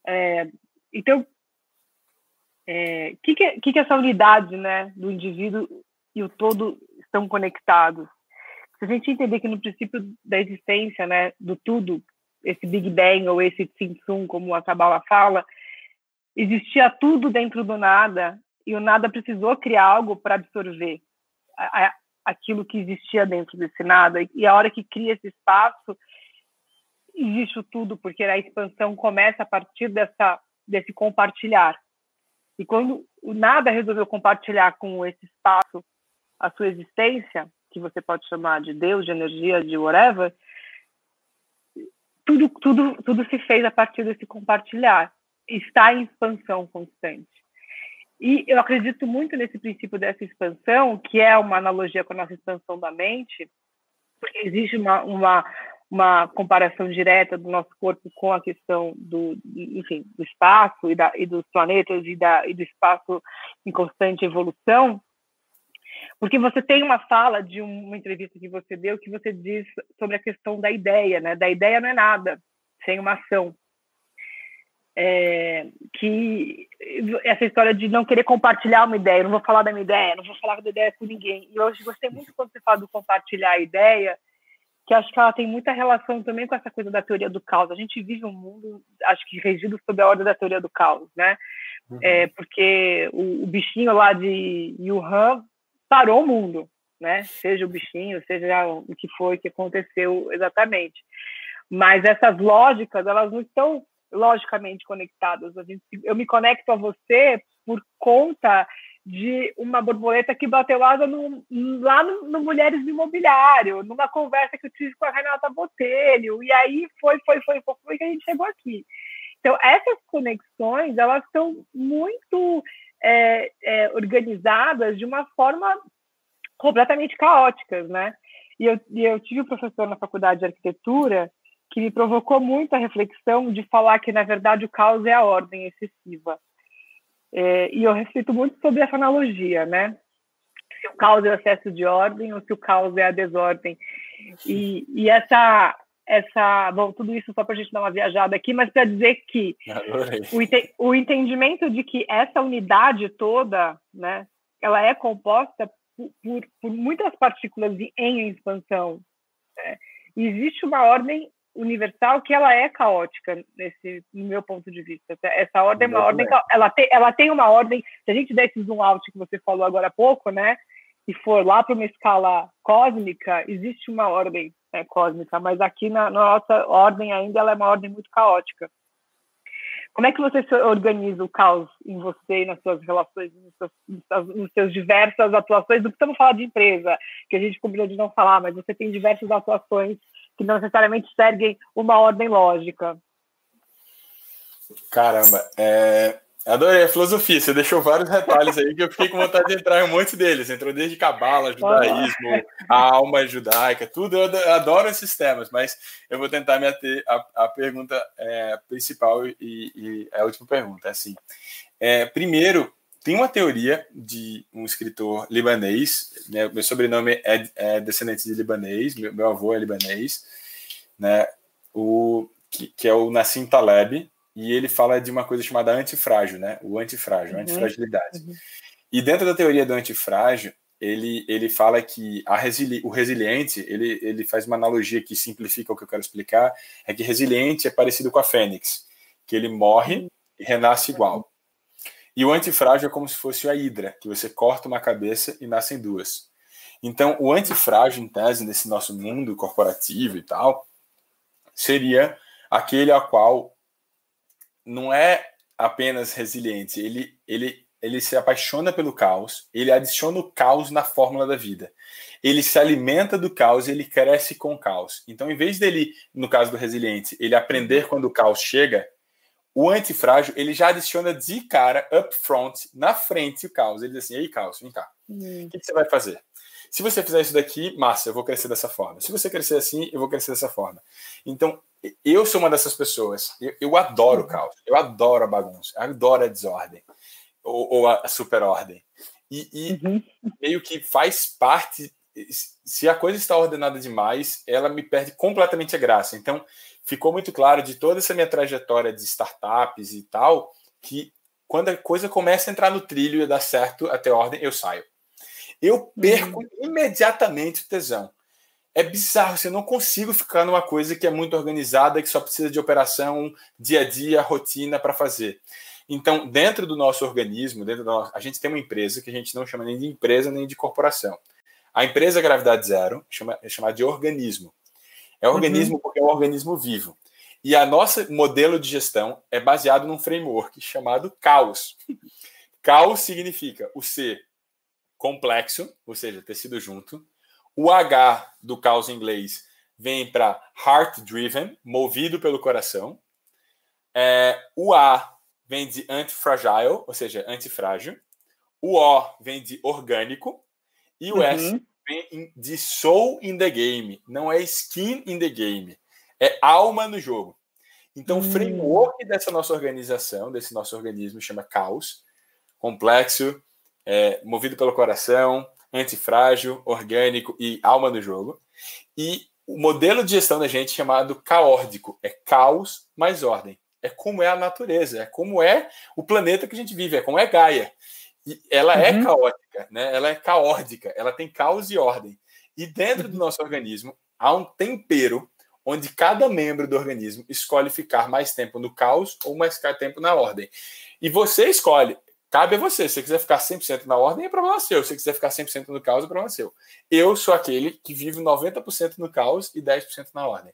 É, então, o é, que, que, que, que essa unidade né, do indivíduo e o todo estão conectados? Se a gente entender que no princípio da existência, né, do tudo, esse Big Bang ou esse Tzimtzum, como a Kabbalah fala, existia tudo dentro do nada e o nada precisou criar algo para absorver a, a, aquilo que existia dentro desse nada. E a hora que cria esse espaço, existe tudo, porque a expansão começa a partir dessa, desse compartilhar. E quando o nada resolveu compartilhar com esse espaço a sua existência, que você pode chamar de Deus, de energia, de whatever, tudo, tudo, tudo se fez a partir desse compartilhar. Está em expansão constante. E eu acredito muito nesse princípio dessa expansão, que é uma analogia com a nossa expansão da mente, porque existe uma, uma, uma comparação direta do nosso corpo com a questão do, enfim, do espaço e, da, e dos planetas e, da, e do espaço em constante evolução, porque você tem uma fala de uma entrevista que você deu que você diz sobre a questão da ideia, né? Da ideia não é nada sem uma ação é, que essa história de não querer compartilhar uma ideia, não vou falar da minha ideia, não vou falar da ideia com ninguém. E hoje gostei muito quando você fala do compartilhar a ideia, que acho que ela tem muita relação também com essa coisa da teoria do caos. A gente vive um mundo, acho que regido sob a ordem da teoria do caos, né? Uhum. É, porque o, o, bichinho lá de Wuhan parou o mundo, né? Seja o bichinho, seja o que foi que aconteceu exatamente. Mas essas lógicas, elas não estão logicamente conectadas. A gente, eu me conecto a você por conta de uma borboleta que bateu asa no, lá no, no, Mulheres do Imobiliário, numa conversa que eu tive com a Renata Botelho, e aí foi, foi, foi, foi, foi que a gente chegou aqui. Então, essas conexões, elas são muito é, é, organizadas de uma forma completamente caóticas, né? E eu, e eu tive um professor na faculdade de arquitetura que me provocou muito a reflexão de falar que, na verdade, o caos é a ordem excessiva. É, e eu reflito muito sobre essa analogia, né? Se o caos é o excesso de ordem ou se o caos é a desordem. E, e essa, essa, bom, tudo isso só para a gente dar uma viajada aqui, mas para dizer que o, o entendimento de que essa unidade toda, né, ela é composta por, por, por muitas partículas em expansão. Né? Existe uma ordem universal que ela é caótica nesse no meu ponto de vista. Essa ordem é uma ordem ela tem ela tem uma ordem se a gente der esse zoom out que você falou agora há pouco né e for lá para uma escala cósmica existe uma ordem né, cósmica mas aqui na, na, nossa ordem ainda ela é uma ordem muito caótica. Como é que você organiza o caos em você e nas suas relações, nos seus, nos seus diversas atuações? Não precisamos falar de empresa, que a gente combinou de não falar, mas você tem diversas atuações que não necessariamente seguem uma ordem lógica. Caramba, é... adorei a filosofia. Você deixou vários detalhes aí que eu fiquei com vontade de entrar em um monte deles. Entrou desde cabala, judaísmo, a alma judaica, tudo. Eu adoro esses temas, mas eu vou tentar me ater à, pergunta é, principal e, e, a última pergunta. Assim, é, primeiro, tem uma teoria de um escritor libanês, né, meu sobrenome é, é descendente de libanês, meu, meu, avô é libanês, né, o, que, que, é o Nassim Taleb, e ele fala de uma coisa chamada antifrágil, né, o antifrágil, uhum. antifragilidade. Uhum. E dentro da teoria do antifrágil, ele, ele fala que a resili o resiliente, ele, ele faz uma analogia que simplifica o que eu quero explicar, é que resiliente é parecido com a fênix, que ele morre e renasce igual. E o antifrágil é como se fosse a hidra, que você corta uma cabeça e nascem duas. Então, o antifrágil, em tese, nesse nosso mundo corporativo e tal, seria aquele ao qual não é apenas resiliente, ele, ele, ele se apaixona pelo caos, ele adiciona o caos na fórmula da vida. Ele se alimenta do caos e ele cresce com o caos. Então, em vez dele, no caso do resiliente, ele aprender quando o caos chega, o antifrágil, ele já adiciona de cara, up front, na frente, o caos. Ele diz assim: ei, caos, vem cá. Hum. O que você vai fazer? Se você fizer isso daqui, massa, eu vou crescer dessa forma. Se você crescer assim, eu vou crescer dessa forma. Então, eu sou uma dessas pessoas. Eu, eu adoro o caos. Eu adoro a bagunça. Eu adoro a desordem. Ou, ou a, superordem. E, e uhum. meio que faz parte. Se a coisa está ordenada demais, ela me perde completamente a graça. Então, ficou muito claro de toda essa minha trajetória de startups e tal, que quando a coisa começa a entrar no trilho e dar certo até ordem, eu saio. Eu perco uhum. imediatamente o tesão. É bizarro, você assim, não consigo ficar numa coisa que é muito organizada, que só precisa de operação dia a dia, rotina para fazer. Então, dentro do nosso organismo, dentro nosso, a gente tem uma empresa que a gente não chama nem de empresa nem de corporação. A empresa Gravidade Zero chama, é chamada de organismo. É um uhum. organismo porque é um organismo vivo. E a nossa modelo de gestão é baseado num framework chamado caos. caos significa o C complexo, ou seja, tecido junto. O H do caos em inglês vem para heart driven, movido pelo coração. É, o A vem de antifragile, ou seja, antifrágil. O O vem de orgânico. E o uhum. S de soul in the game. Não é skin in the game. É alma no jogo. Então, o hum. framework dessa nossa organização, desse nosso organismo, chama caos. Complexo, é, movido pelo coração, antifrágil, orgânico e alma no jogo. E o modelo de gestão da gente é chamado caórdico. É caos mais ordem. É como é a natureza, é como é o planeta que a gente vive, é como é Gaia. E ela é uhum. é caótica, né? ela é caórdica, ela tem caos e ordem. E dentro do uhum. nosso organismo há um tempero onde cada membro do organismo escolhe ficar mais tempo no caos ou mais tempo na ordem. E você escolhe, cabe a você. Se você quiser ficar 100% na ordem, é problema seu. Se você quiser ficar 100% no caos, é problema seu. Eu sou aquele que vive 90% no caos e 10% na ordem.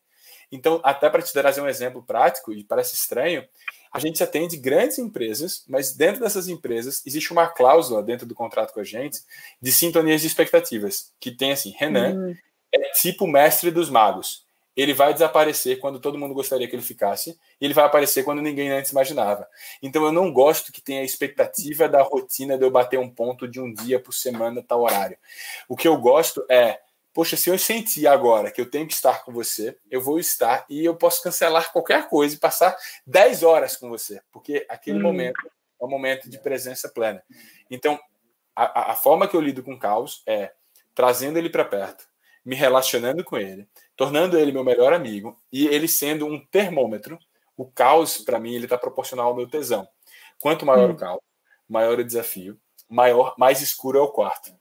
Então, até para te trazer um exemplo prático, e parece estranho, a gente atende grandes empresas, mas dentro dessas empresas existe uma cláusula dentro do contrato com a gente de sintonias de expectativas, que tem assim, Renan uhum. é tipo mestre dos magos. Ele vai desaparecer quando todo mundo gostaria que ele ficasse, e ele vai aparecer quando ninguém antes imaginava. Então eu não gosto que tenha a expectativa da rotina de eu bater um ponto de um dia por semana, tal horário. O que eu gosto é poxa, se eu sentir agora que eu tenho que estar com você, eu vou estar e eu posso cancelar qualquer coisa e passar 10 horas com você, porque aquele hum. momento é um momento de presença plena. Então, a, a forma que eu lido com o caos é trazendo ele para perto, me relacionando com ele, tornando ele meu melhor amigo e ele sendo um termômetro. O caos, para mim, ele está proporcional ao meu tesão. Quanto maior hum. o caos, maior o desafio, maior, mais escuro é o quarto.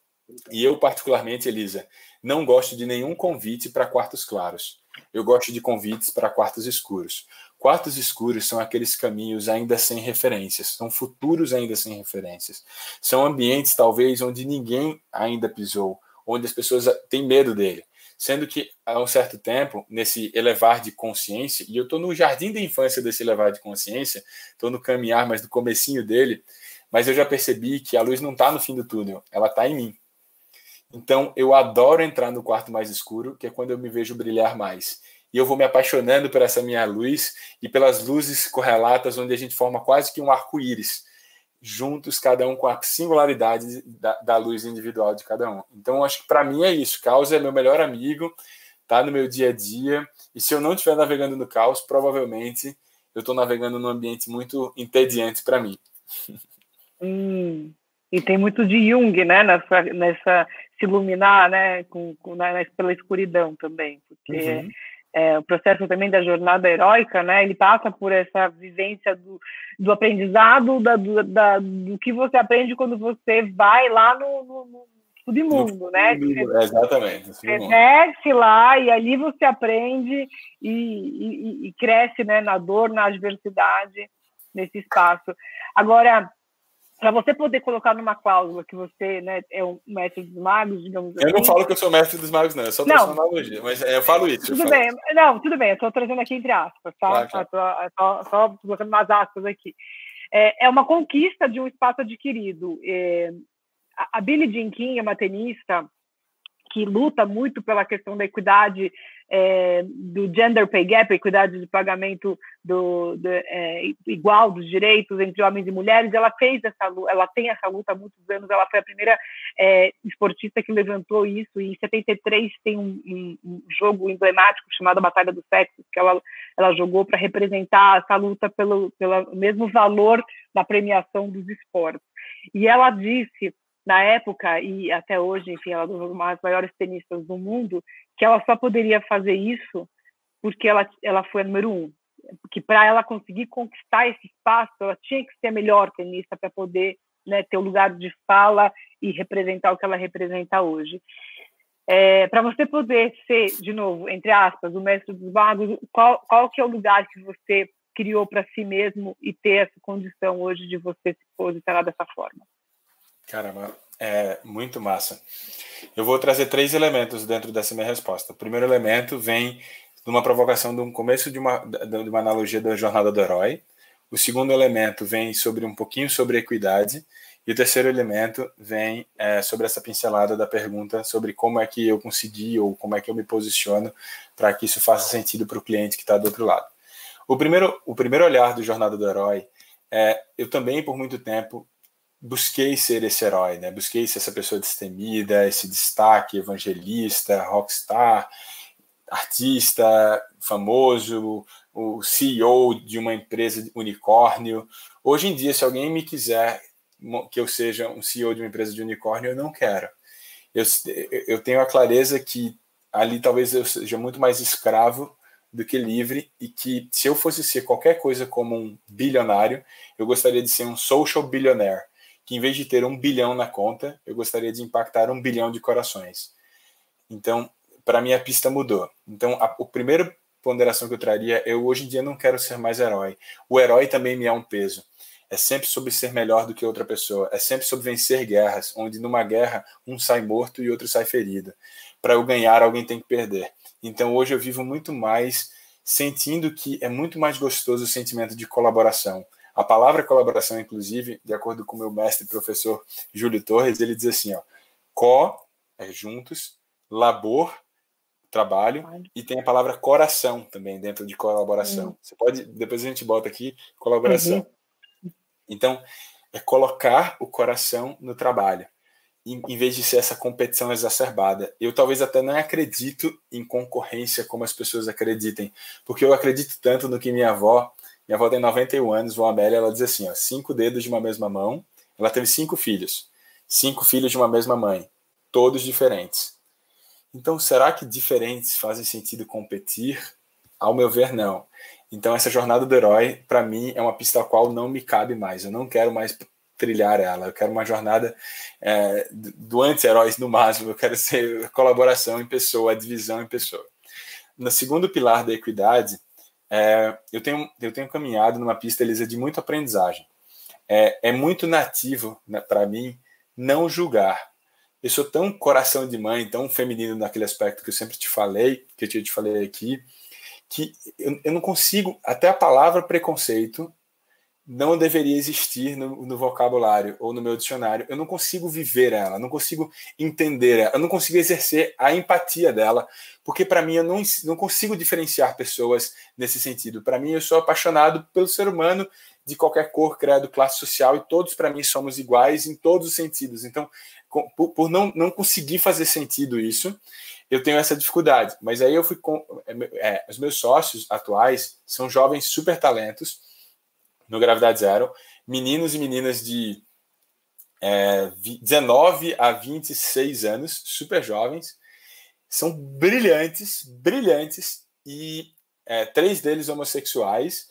E eu, particularmente, Elisa, não gosto de nenhum convite para quartos claros. Eu gosto de convites para quartos escuros. Quartos escuros são aqueles caminhos ainda sem referências, são futuros ainda sem referências. São ambientes, talvez, onde ninguém ainda pisou, onde as pessoas têm medo dele. Sendo que, há um certo tempo, nesse elevar de consciência, e eu estou no jardim da infância desse elevar de consciência, estou no caminhar, mas no comecinho dele, mas eu já percebi que a luz não está no fim do túnel, ela está em mim. Então, eu adoro entrar no quarto mais escuro, que é quando eu me vejo brilhar mais. E eu vou me apaixonando por essa minha luz e pelas luzes correlatas, onde a gente forma quase que um arco-íris, juntos, cada um com a singularidade da, da luz individual de cada um. Então, acho que para mim é isso. Caos é meu melhor amigo, tá no meu dia a dia. E se eu não estiver navegando no caos, provavelmente eu estou navegando num ambiente muito entediante para mim. Hum, e tem muito de Jung, né, nessa, nessa se iluminar, né, com, com né, pela escuridão também, porque uhum. é, o processo também da jornada heróica, né, ele passa por essa vivência do, do aprendizado, da, do, da, do que você aprende quando você vai lá no, no, no submundo, no né? Você, exatamente. Desce lá e ali você aprende e, e, e cresce, né, na dor, na adversidade, nesse espaço. Agora, para você poder colocar numa cláusula que você né, é um mestre dos magos, digamos assim. Eu não assim. falo que eu sou mestre dos magos, não, eu só trouxe uma analogia, mas é, eu falo isso. Tudo falo bem, não, tudo bem, eu estou trazendo aqui entre aspas, tá? Claro, claro. Só, só, colocando umas aspas aqui. É, é, uma conquista de um espaço adquirido. É, a Billie Jean King é uma tenista que luta muito pela questão da equidade é, do gender pay gap, equidade de pagamento do, do é, igual dos direitos entre homens e mulheres. Ela fez essa, ela tem essa luta há muitos anos. Ela foi a primeira é, esportista que levantou isso. E em 73 tem um, um, um jogo emblemático chamado Batalha dos Sexos que ela ela jogou para representar essa luta pelo pelo mesmo valor da premiação dos esportes. E ela disse na época e até hoje, enfim, ela é uma das maiores tenistas do mundo, que ela só poderia fazer isso porque ela, ela foi a número um. Que para ela conseguir conquistar esse espaço, ela tinha que ser a melhor tenista para poder né, ter o lugar de fala e representar o que ela representa hoje. É, para você poder ser, de novo, entre aspas, o mestre dos magos, qual, qual que é o lugar que você criou para si mesmo e ter essa condição hoje de você se posicionar dessa forma? Caramba, é muito massa. Eu vou trazer três elementos dentro dessa minha resposta. O primeiro elemento vem de uma provocação de um começo de uma, de uma analogia da jornada do herói. O segundo elemento vem sobre um pouquinho sobre equidade. E o terceiro elemento vem é, sobre essa pincelada da pergunta sobre como é que eu consegui ou como é que eu me posiciono para que isso faça sentido para o cliente que está do outro lado. O primeiro, o primeiro olhar do Jornada do Herói é, eu também, por muito tempo, busquei ser esse herói, né? Busquei ser essa pessoa destemida, esse destaque, evangelista, rockstar, artista famoso, o CEO de uma empresa de unicórnio. Hoje em dia, se alguém me quiser que eu seja um CEO de uma empresa de unicórnio, eu não quero. Eu, eu tenho a clareza que ali talvez eu seja muito mais escravo do que livre e que se eu fosse ser qualquer coisa como um bilionário, eu gostaria de ser um social billionaire, que em vez de ter um bilhão na conta, eu gostaria de impactar um bilhão de corações. Então, para mim a pista mudou. Então, a, a primeira ponderação que eu traria, eu hoje em dia não quero ser mais herói. O herói também me é um peso. É sempre sobre ser melhor do que outra pessoa. É sempre sobre vencer guerras, onde numa guerra um sai morto e outro sai ferido. Para eu ganhar, alguém tem que perder. Então hoje eu vivo muito mais sentindo que é muito mais gostoso o sentimento de colaboração. A palavra colaboração, inclusive, de acordo com o meu mestre professor Júlio Torres, ele diz assim, ó, co é juntos, labor trabalho e tem a palavra coração também dentro de colaboração. Uhum. Você pode depois a gente bota aqui colaboração. Uhum. Então é colocar o coração no trabalho em, em vez de ser essa competição exacerbada. Eu talvez até não acredito em concorrência como as pessoas acreditem, porque eu acredito tanto no que minha avó, minha avó tem 91 anos, vó Amélia, ela diz assim, ó, cinco dedos de uma mesma mão. Ela teve cinco filhos, cinco filhos de uma mesma mãe, todos diferentes. Então, será que diferentes fazem sentido competir? Ao meu ver, não. Então, essa jornada do herói, para mim, é uma pista a qual não me cabe mais. Eu não quero mais trilhar ela. Eu quero uma jornada é, do anti-heróis no máximo. Eu quero ser colaboração em pessoa, divisão em pessoa. No segundo pilar da equidade, é, eu, tenho, eu tenho caminhado numa pista, Elisa, de muita aprendizagem. É, é muito nativo né, para mim não julgar eu sou tão coração de mãe, tão feminino naquele aspecto que eu sempre te falei, que eu te falei aqui, que eu, eu não consigo, até a palavra preconceito não deveria existir no, no, vocabulário ou no meu dicionário. Eu não consigo viver ela, não consigo entender ela, eu não consigo exercer a empatia dela, porque para mim eu não, não consigo diferenciar pessoas nesse sentido. Para mim, eu sou apaixonado pelo ser humano de qualquer cor, credo, classe social, e todos para mim somos iguais em todos os sentidos. Então, por, por não, não conseguir fazer sentido isso, eu tenho essa dificuldade. Mas aí eu fui com. É, é os meus sócios atuais são jovens super talentos no Gravidade Zero, meninos e meninas de é, 19 a 26 anos, super jovens, são brilhantes, brilhantes, e é, três deles homossexuais.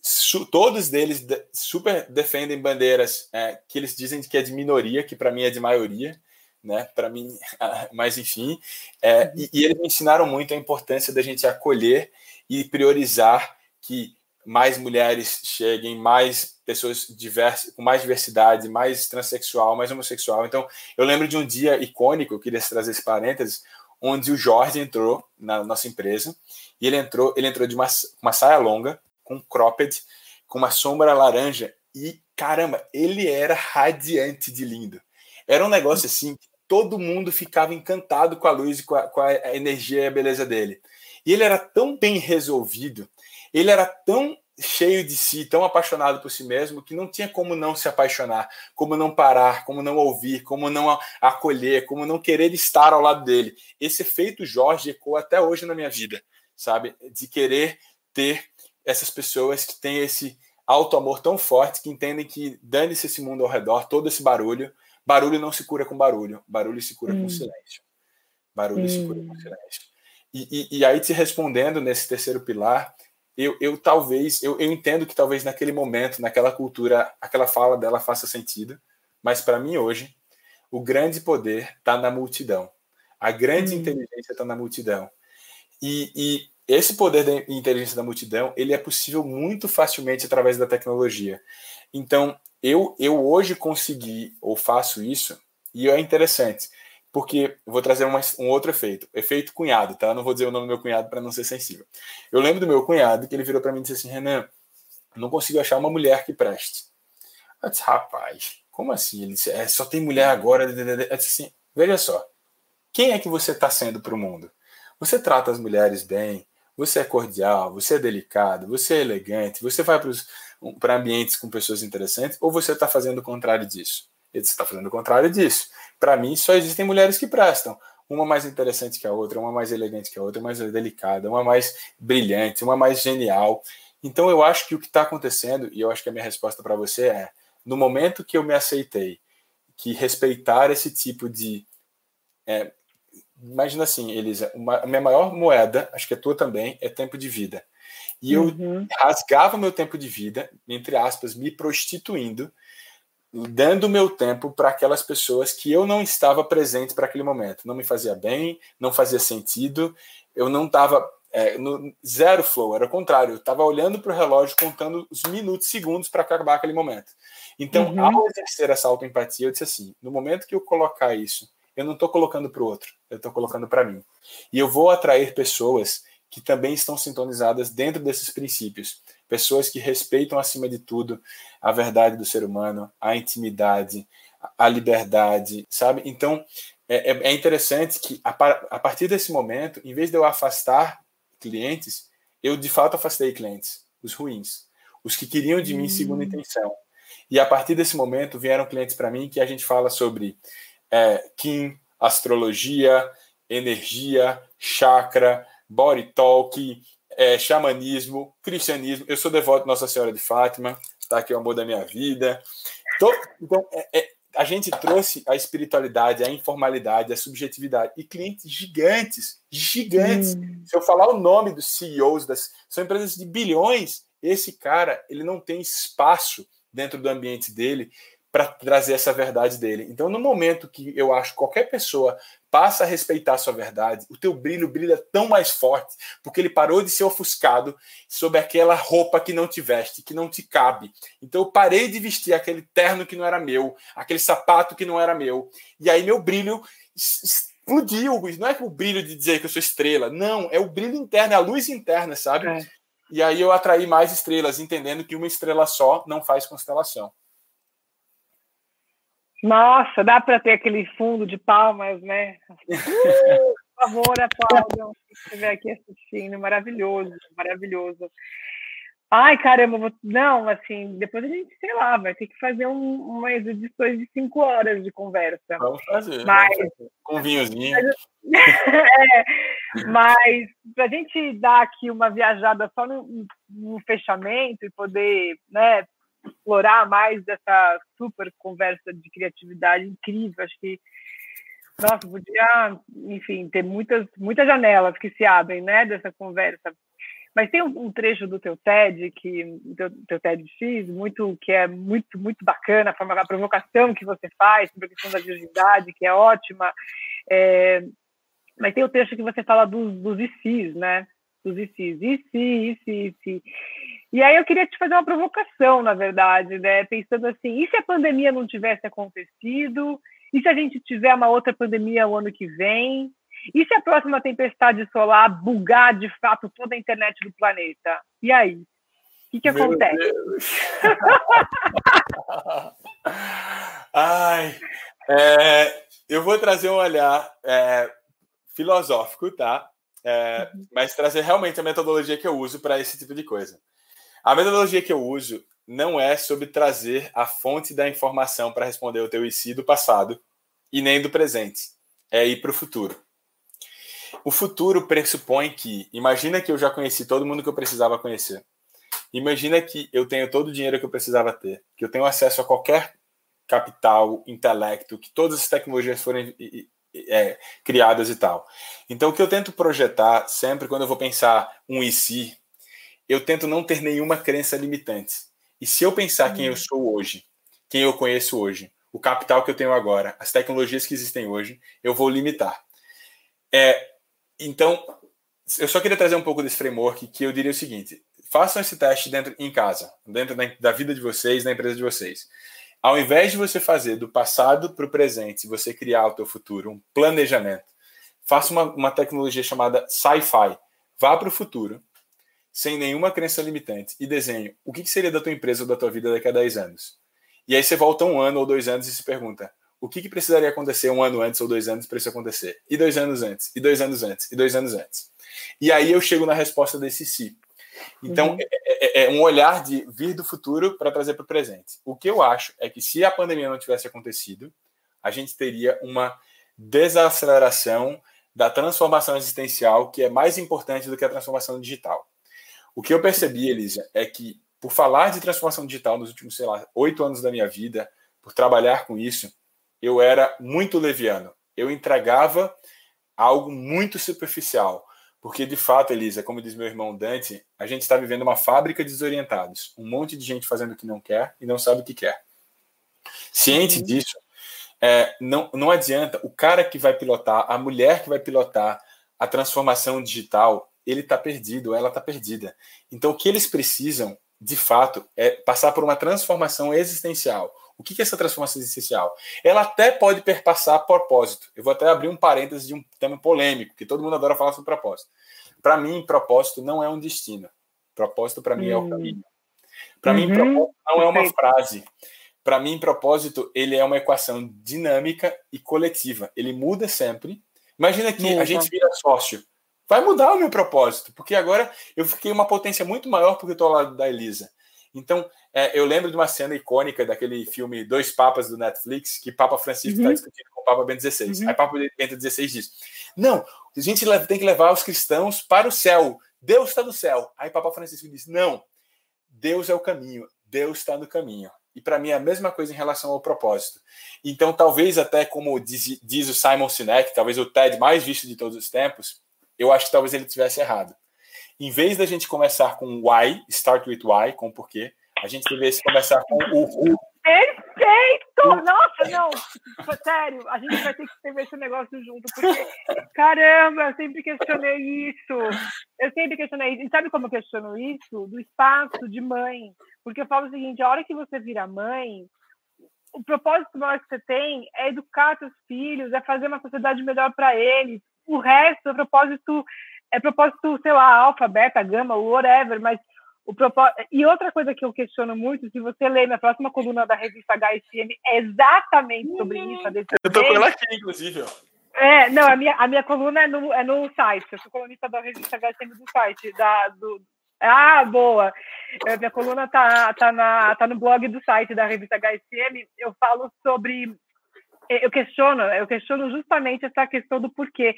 Su, todos deles de, super defendem bandeiras é, que eles dizem que é de minoria, que para mim é de maioria, né? Para mim, mas enfim, é, e, e, eles me ensinaram muito a importância da gente acolher e priorizar que mais mulheres cheguem, mais pessoas diversas, com mais diversidade, mais transexual, mais homossexual. Então, eu lembro de um dia icônico, eu queria trazer esse parênteses, onde o Jorge entrou na nossa empresa e ele entrou, ele entrou de uma, uma saia longa, com cropped, com uma sombra laranja. E caramba, ele era radiante de lindo. Era um negócio assim, todo mundo ficava encantado com a luz e com a, com a energia e a beleza dele. E ele era tão bem resolvido, ele era tão cheio de si, tão apaixonado por si mesmo, que não tinha como não se apaixonar, como não parar, como não ouvir, como não acolher, como não querer estar ao lado dele. Esse efeito Jorge ecoa até hoje na minha vida, sabe? De querer ter essas pessoas que têm esse auto-amor tão forte que entendem que dane-se esse mundo ao redor, todo esse barulho. Barulho não se cura com barulho, barulho se cura hum. com silêncio. Barulho hum. se cura com hum. silêncio. E, e, e, aí, te respondendo nesse terceiro pilar, eu, eu talvez, eu, eu entendo que talvez naquele momento, naquela cultura, aquela fala dela faça sentido, mas para mim hoje, o grande poder está na multidão. A grande hum. inteligência está na multidão. E, e esse poder da inteligência da multidão ele é possível muito facilmente através da tecnologia. Então, eu, eu hoje consegui ou faço isso, e é interessante, porque vou trazer um outro efeito, efeito cunhado, tá? Não vou dizer o nome do meu cunhado para não ser sensível. Eu lembro do meu cunhado que ele virou para mim e disse assim: Renan, não consigo achar uma mulher que preste. Eu disse, rapaz, como assim? Ele disse, é, só tem mulher agora. Eu disse assim: veja só, quem é que você está sendo para o mundo? Você trata as mulheres bem, você é cordial, você é delicado, você é elegante, você vai para ambientes com pessoas interessantes, ou você está fazendo o contrário disso? Você está fazendo o contrário disso. Para mim, só existem mulheres que prestam. Uma mais interessante que a outra, uma mais elegante que a outra, uma mais delicada, uma mais brilhante, uma mais genial. Então, eu acho que o que está acontecendo, e eu acho que a minha resposta para você é: no momento que eu me aceitei, que respeitar esse tipo de. É, imagina assim, Elisa, uma, a minha maior moeda, acho que a tua também, é tempo de vida. E eu uhum. rasgava meu tempo de vida, entre aspas, me prostituindo, dando meu tempo para aquelas pessoas que eu não estava presente para aquele momento. Não me fazia bem, não fazia sentido, eu não estava é, no zero flow, era o contrário, eu estava olhando para o relógio, contando os minutos, segundos para acabar aquele momento. Então, uhum. ao exercer essa autoempatia, eu disse assim: no momento que eu colocar isso, eu não estou colocando para o outro, eu estou colocando para mim. E eu vou atrair pessoas que também estão sintonizadas dentro desses princípios. Pessoas que respeitam, acima de tudo, a verdade do ser humano, a intimidade, a liberdade, sabe? Então, é, é, é interessante que, a, a partir desse momento, em vez de eu afastar clientes, eu de fato afastei clientes, os ruins, os que queriam de mim segunda hum. intenção. E a partir desse momento vieram clientes para mim que a gente fala sobre é, Kim, astrologia, energia, chakra, body talk, é, xamanismo, cristianismo. Eu sou devoto de Nossa Senhora de Fátima, tá aqui o amor da minha vida. Tô, então, é, é, a gente trouxe a espiritualidade, a informalidade, a subjetividade e clientes gigantes, gigantes. Hum. Se eu falar o nome dos CEOs das são empresas de bilhões, esse cara ele não tem espaço dentro do ambiente dele para trazer essa verdade dele. Então, no momento que eu acho que qualquer pessoa passa a respeitar a sua verdade, o teu brilho brilha tão mais forte, porque ele parou de ser ofuscado sob aquela roupa que não te veste, que não te cabe. Então, eu parei de vestir aquele terno que não era meu, aquele sapato que não era meu, e aí meu brilho explodiu. Não é o brilho de dizer que eu sou estrela, não, é o brilho interno, é a luz interna, sabe? É. E aí eu atraí mais estrelas, entendendo que uma estrela só não faz constelação. Nossa, dá para ter aquele fundo de palmas, né? Uh, por favor, aplaudam estiver aqui assistindo. Maravilhoso, maravilhoso. Ai, caramba, não, assim, depois a gente, sei lá, vai ter que fazer um, umas edições de cinco horas de conversa. Vamos fazer. Mas, vamos fazer. Com vinhozinho. é, mas para a gente dar aqui uma viajada só no, no fechamento e poder né, explorar mais dessa super conversa de criatividade incrível. Acho que, nossa, podia, enfim, ter muitas, muitas janelas que se abrem, né, dessa conversa. Mas tem um, trecho do teu TED, que teu, teu TEDx, muito, que é muito, muito bacana, a, forma, a provocação que você faz sobre a questão da virgindade, que é ótima. É, mas tem o trecho que você fala dos, dos ICs, né? Dos ICs. IC, IC, IC. E aí eu queria te fazer uma provocação, na verdade, né? Pensando assim, e se a pandemia não tivesse acontecido? E se a gente tiver uma outra pandemia o ano que vem? E se a próxima tempestade solar bugar de fato toda a internet do planeta? E aí? O que, que acontece? Ai, é, eu vou trazer um olhar é, filosófico, tá? É, uhum. mas trazer realmente a metodologia que eu uso para esse tipo de coisa. A metodologia que eu uso não é sobre trazer a fonte da informação para responder o teu IC do passado e nem do presente. É ir para o futuro. O futuro pressupõe que, imagina que eu já conheci todo mundo que eu precisava conhecer. Imagina que eu tenho todo o dinheiro que eu precisava ter, que eu tenho acesso a qualquer capital, intelecto, que todas as tecnologias forem é, criadas e tal. Então, o que eu tento projetar sempre quando eu vou pensar um IC, eu tento não ter nenhuma crença limitante. E se eu pensar quem eu hum. sou hoje, quem eu conheço hoje, o capital que eu tenho agora, as tecnologias que existem hoje, eu vou limitar. É, então, eu só queria trazer um pouco desse framework que eu diria o seguinte: façam esse teste dentro em casa, dentro da, da vida de vocês, da empresa de vocês. Ao invés de você fazer do passado para o presente, você criar o teu futuro, um planejamento, faça uma, uma tecnologia chamada sci-fi. Vá para o futuro, sem nenhuma crença limitante e desenhe o que seria da tua empresa ou da tua vida daqui a 10 anos. E aí você volta um ano ou dois anos e se pergunta: o que, que precisaria acontecer um ano antes ou dois anos para isso acontecer? E dois anos antes, e dois anos antes, e dois anos antes. E aí eu chego na resposta desse si. Então, uhum. é, é, é, um olhar de vir do futuro para trazer para o presente. O que eu acho é que se a pandemia não tivesse acontecido, a gente teria uma desaceleração da transformação existencial, que é mais importante do que a transformação digital. O que eu percebi, Elisa, é que por falar de transformação digital nos últimos, sei lá, oito anos da minha vida, por trabalhar com isso, eu era muito leviano. Eu entregava algo muito superficial. Porque, de fato, Elisa, como diz meu irmão Dante, a gente está vivendo uma fábrica de desorientados. Um monte de gente fazendo o que não quer e não sabe o que quer. Ciente uhum. disso, é, não, não adianta. O cara que vai pilotar, a mulher que vai pilotar a transformação digital, ele está perdido, ela está perdida. Então, o que eles precisam, de fato, é passar por uma transformação existencial. O que é essa transformação existencial? Ela até pode perpassar propósito. Eu vou até abrir um parênteses de um tema polêmico, que todo mundo adora falar sobre propósito. Para mim, propósito não é um destino. Propósito, para mim, é o hum. caminho. Para uhum. mim, propósito não é uma frase. Para mim, propósito ele é uma equação dinâmica e coletiva. Ele muda sempre. Imagina que a gente vira sócio. Vai mudar o meu propósito, porque agora eu fiquei uma potência muito maior porque estou ao lado da Elisa. Então, é, eu lembro de uma cena icônica daquele filme Dois Papas do Netflix, que Papa Francisco está uhum. discutindo com o Papa Bento XVI. Uhum. Aí Papa Bento XVI diz: Não, a gente tem que levar os cristãos para o céu. Deus está no céu. Aí Papa Francisco diz: Não, Deus é o caminho. Deus está no caminho. E para mim é a mesma coisa em relação ao propósito. Então, talvez até como diz, diz o Simon Sinek, talvez o TED mais visto de todos os tempos, eu acho que talvez ele tivesse errado. Em vez da gente começar com why, start with why, com porquê, a gente deveria começar com o. Perfeito! Nossa, não! Sério, a gente vai ter que escrever esse negócio junto, porque, caramba, eu sempre questionei isso. Eu sempre questionei isso. E sabe como eu questiono isso? Do espaço de mãe. Porque eu falo o seguinte: a hora que você vira mãe, o propósito maior que você tem é educar seus filhos, é fazer uma sociedade melhor para eles. O resto é propósito, é propósito, sei lá, alfa, beta, gama, whatever, mas o propósito... E outra coisa que eu questiono muito, se você ler na próxima coluna da revista HSM, é exatamente sobre uhum. isso. eu tô com ela aqui, inclusive. É, não, a minha, a minha coluna é no, é no site. Eu sou colunista da revista HSM do site, da, do, ah, boa! A minha coluna tá, tá, na, tá no blog do site da revista HSM. Eu falo sobre. Eu questiono, eu questiono justamente essa questão do porquê.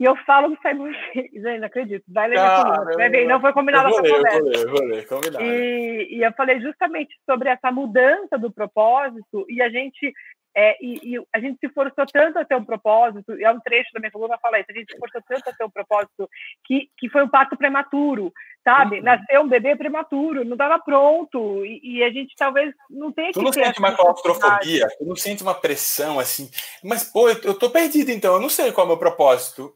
E eu falo do Simon Gente, não acredito. Vai ler ah, coluna. Vai ver, não foi combinado essa conversa. Eu vou ler, vou ler, combinado. E, e eu falei justamente sobre essa mudança do propósito e a gente é, e, e, a gente se forçou tanto a ter um propósito, e é um trecho da minha coluna fala isso, a gente se forçou tanto a ter um propósito que, que foi um parto prematuro, sabe? Uhum. Nasceu um bebê prematuro, não estava pronto, e, e, a gente talvez não tenha tu que. Tu não sente uma claustrofobia, tu não sente uma pressão assim, mas pô, eu, eu tô perdido então, eu não sei qual é o meu propósito.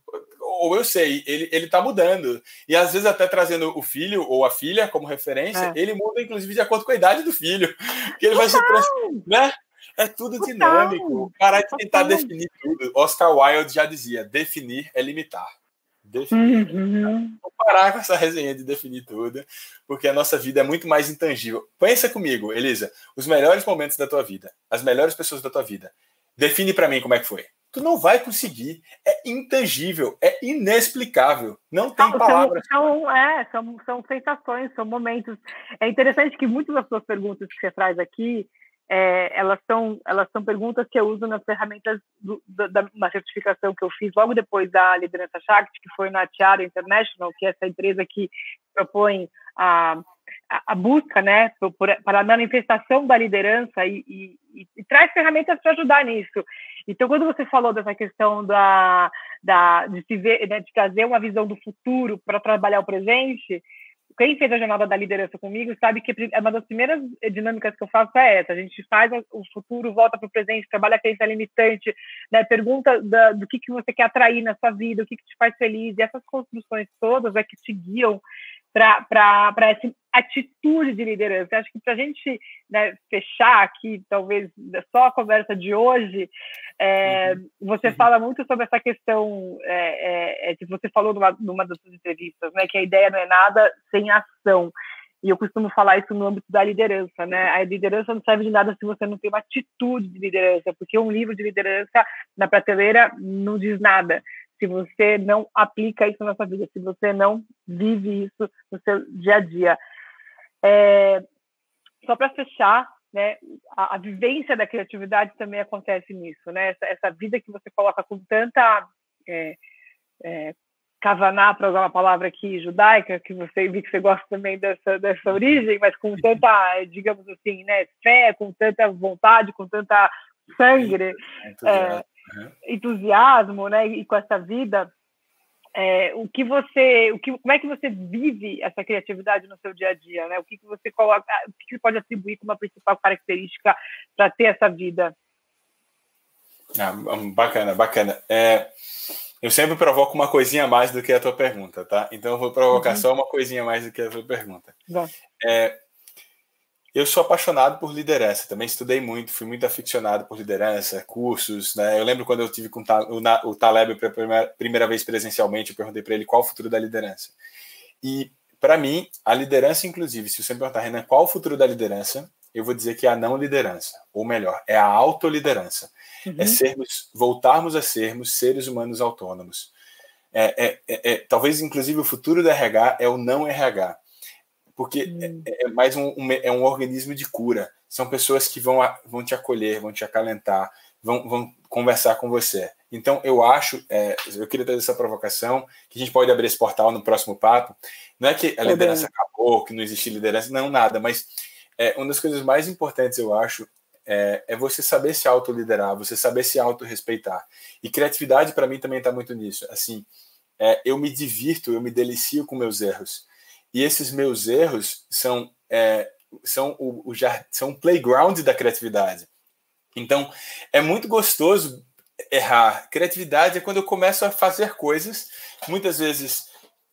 Ou eu sei, ele, ele tá mudando. E às vezes até trazendo o filho ou a filha como referência, é. ele muda, inclusive, de acordo com a idade do filho. Que ele vai se né? É tudo dinâmico. Parar de tentar definir tudo. Oscar Wilde já dizia: definir é limitar. Definir. Uhum. Vou parar com essa resenha de definir tudo, porque a nossa vida é muito mais intangível. Pensa comigo, Elisa, os melhores momentos da tua vida, as melhores pessoas da tua vida. Define para mim como é que foi. Tu não vai conseguir. É intangível, é inexplicável. Não tem não, palavras. São, são, é, são, são sensações, são momentos. É interessante que muitas das suas perguntas que você traz aqui, é, elas são elas são perguntas que eu uso nas ferramentas do, da, da certificação que eu fiz logo depois da liderança Shakti, que foi na Tiara International, que é essa empresa que propõe a, a, busca, né, por, para a manifestação da liderança e, e, e, e traz ferramentas para ajudar nisso. Então, quando você falou dessa questão da, da de se ver, né, de trazer uma visão do futuro para trabalhar o presente, quem fez a jornada da liderança comigo sabe que é uma das primeiras dinâmicas que eu faço é essa. A gente faz o futuro, volta para o presente, trabalha a crença limitante, né? pergunta da, do que, que você quer atrair na sua vida, o que, que te faz feliz. E essas construções todas é que te guiam para essa atitude de liderança. Acho que para a gente né, fechar aqui, talvez só a conversa de hoje, é, uhum. você uhum. fala muito sobre essa questão é, é, é, que você falou numa, numa das suas entrevistas, né, que a ideia não é nada sem ação. E eu costumo falar isso no âmbito da liderança, né? A liderança não serve de nada se você não tem uma atitude de liderança, porque um livro de liderança na prateleira não diz nada se você não aplica isso na sua vida, se você não vive isso no seu dia a dia. É, só para fechar, né, a, a, vivência da criatividade também acontece nisso, né? Essa, essa vida que você coloca com tanta é, é, kavaná, para usar uma palavra aqui judaica, que você vi que você gosta também dessa, dessa origem, mas com tanta, digamos assim, né, fé, com tanta vontade, com tanta sangue, é, entusiasmo, né, e com essa vida, é, o que você, o que, como é que você vive essa criatividade no seu dia a dia, né? O que, que você coloca, o que, que pode atribuir como a principal característica para ter essa vida? Ah, bacana, bacana. É, eu sempre provoco uma coisinha a mais do que a tua pergunta, tá? Então eu vou provocar uhum. só uma coisinha a mais do que a tua pergunta. É, eu sou apaixonado por liderança, também estudei muito, fui muito aficionado por liderança, cursos, né? Eu lembro quando eu tive com o Taleb pela primeira, vez presencialmente, eu perguntei para ele qual o futuro da liderança. E para mim, a liderança, inclusive, se você me perguntar, Renan, qual o futuro da liderança? Eu vou dizer que é a não liderança, ou melhor, é a autoliderança. É uhum. É sermos, voltarmos a sermos seres humanos autônomos. É, é, é, é talvez, inclusive, o futuro do RH é o não RH porque hum. é, é, mais um, um, é um organismo de cura. São pessoas que vão, vão te acolher, vão te acalentar, vão, vão conversar com você. Então, eu acho, é, eu queria trazer essa provocação, que a gente pode abrir esse portal no próximo papo. Não é que a liderança acabou, que não existe liderança, não, nada, mas é, uma das coisas mais importantes, eu acho, é, é você saber se autoliderar, você saber se autorrespeitar. E criatividade, para mim, também está muito nisso. Assim, é, eu me divirto, eu me delicio com meus erros. E esses meus erros são, é, são o, o são playground da criatividade. Então, é muito gostoso errar. Criatividade é quando eu começo a fazer coisas, muitas vezes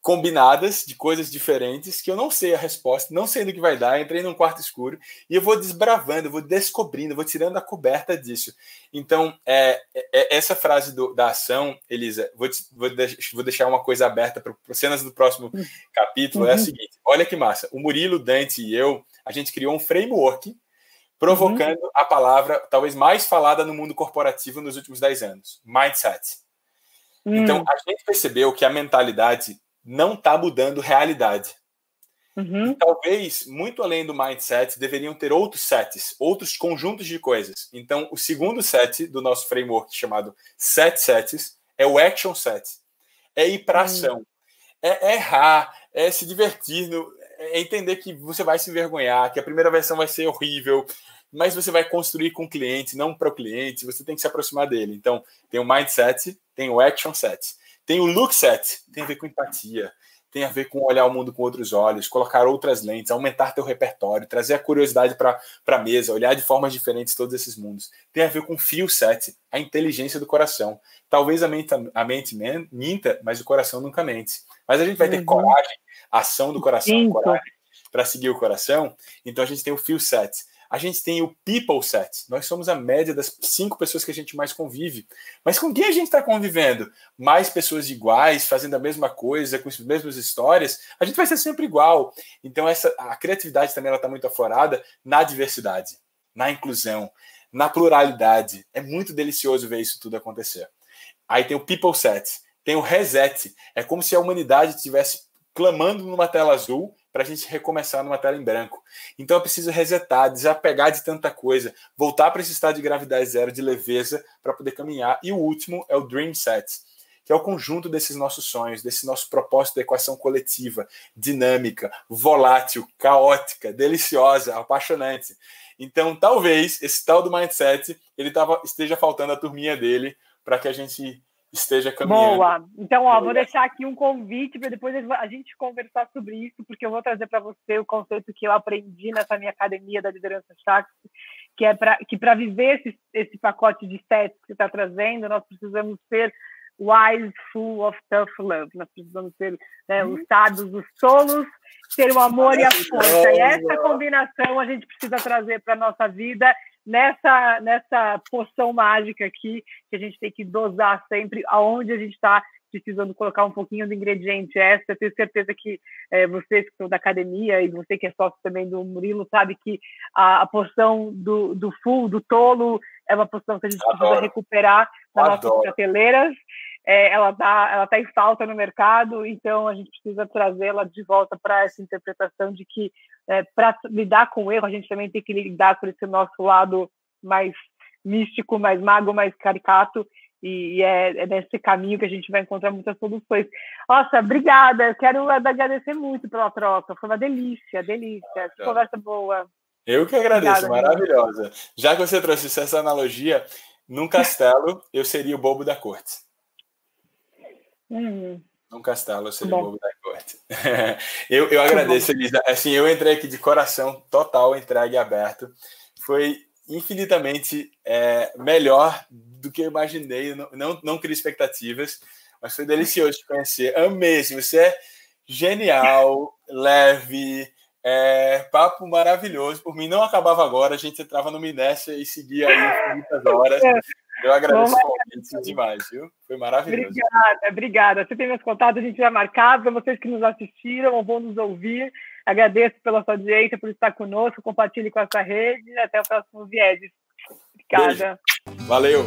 combinadas de coisas diferentes que eu não sei a resposta, não sei do que vai dar. Entrei num quarto escuro e eu vou desbravando, eu vou descobrindo, eu vou tirando a coberta disso. Então, é, é, é essa frase do, da ação, Elisa, vou, vou, vou, deixar uma coisa aberta para cenas do próximo hum. capítulo. Uhum. É a uhum. seguinte: olha que massa. O Murilo, Dante e eu, a gente criou um framework provocando uhum. a palavra talvez mais falada no mundo corporativo nos últimos 10 anos: mindset. Então, hum. a gente percebeu que a mentalidade não está mudando realidade. Uhum. E talvez, muito além do mindset, deveriam ter outros sets, outros conjuntos de coisas. Então, o segundo set do nosso framework, chamado set sets, é o action set. É ir para uhum. ação. É, errar, é se divertir, no, é entender que você vai se envergonhar, que a primeira versão vai ser horrível, mas você vai construir com o cliente, não para o cliente, você tem que se aproximar dele. Então, tem o mindset, tem o action set. Tem o look set, tem a ver com empatia, tem a ver com olhar o mundo com outros olhos, colocar outras lentes, aumentar teu repertório, trazer a curiosidade para a mesa, olhar de formas diferentes todos esses mundos. Tem a ver com feel set, a inteligência do coração. Talvez a mente, a mente minta, mas o coração nunca mente. Mas a gente vai ter uhum. coragem, ação do coração, coragem para seguir o coração. Então a gente tem o feel set a gente tem o people set. Nós somos a média das cinco pessoas que a gente mais convive. Mas com quem a gente está convivendo? Mais pessoas iguais, fazendo a mesma coisa, com as mesmas histórias, a gente vai ser sempre igual. Então, essa, a criatividade também está muito aflorada na diversidade, na inclusão, na pluralidade. É muito delicioso ver isso tudo acontecer. Aí tem o people set, tem o reset. É como se a humanidade estivesse clamando numa tela azul para a gente recomeçar numa tela em branco. Então eu preciso resetar, desapegar de tanta coisa, voltar para esse estado de gravidade zero, de leveza, para poder caminhar. E o último é o Dream Set, que é o conjunto desses nossos sonhos, desse nosso propósito da equação coletiva, dinâmica, volátil, caótica, deliciosa, apaixonante. Então, talvez esse tal do mindset ele tava, esteja faltando a turminha dele para que a gente esteja caminhando. Boa. Então, ó, vou deixar aqui um convite para depois a gente conversar sobre isso, porque eu vou trazer para você o conceito que eu aprendi nessa minha academia da liderança Shax, que é para que para viver esse, esse pacote de sets que você está trazendo, nós precisamos ser wise, full of tough love. Nós precisamos ser né, os sábios, os solos, ter o amor e a força. E essa combinação a gente precisa trazer para a nossa vida nessa, nessa poção mágica aqui, que a gente tem que dosar sempre aonde a gente está precisando colocar um pouquinho do ingrediente extra. tenho certeza que é, vocês que são da academia e você que é sócio também do Murilo sabe que a, a porção do, do full, do tolo, é uma porção que a gente Adoro. precisa recuperar nas Adoro. nossas prateleiras. É, ela está ela tá em falta no mercado, então a gente precisa trazê-la de volta para essa interpretação de que é, para lidar com o erro a gente também tem que lidar com esse nosso lado mais místico, mais mago, mais caricato e, e é, é, nesse caminho que a gente vai encontrar muitas soluções. Nossa, obrigada, eu quero agradecer muito pela troca, foi uma delícia, delícia, que conversa boa. Eu que agradeço, obrigada, maravilhosa. Já que você trouxe essa analogia, num castelo eu seria o bobo da corte. Hum. Num castelo eu seria Bom. o bobo da corte. eu, eu agradeço, Elisa. Assim, eu entrei aqui de coração total, entregue e aberto. Foi infinitamente é, melhor do que eu imaginei. Não, não, não expectativas, mas foi delicioso te conhecer. Amei. Assim, você é genial, leve, é, papo maravilhoso. Por mim, não acabava agora. A gente entrava no Minécia e seguia aí muitas horas. Eu agradeço o convite demais, viu? Foi maravilhoso. Obrigada, obrigada. Você tem meus contatos, a gente vai marcar. Para vocês que nos assistiram ou vão nos ouvir, agradeço pela sua audiência, por estar conosco. Compartilhe com essa rede. Até o próximo Viedes. Obrigada. Beijo. Valeu.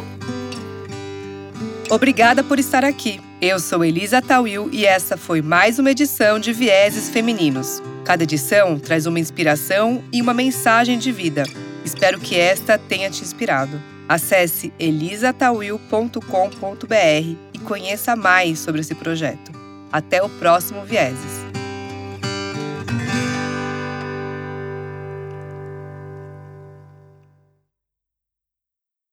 Obrigada por estar aqui. Eu sou Elisa Tawil e essa foi mais uma edição de Vieses Femininos. Cada edição traz uma inspiração e uma mensagem de vida. Espero que esta tenha te inspirado. Acesse elisatawil.com.br e conheça mais sobre esse projeto. Até o próximo Vieses.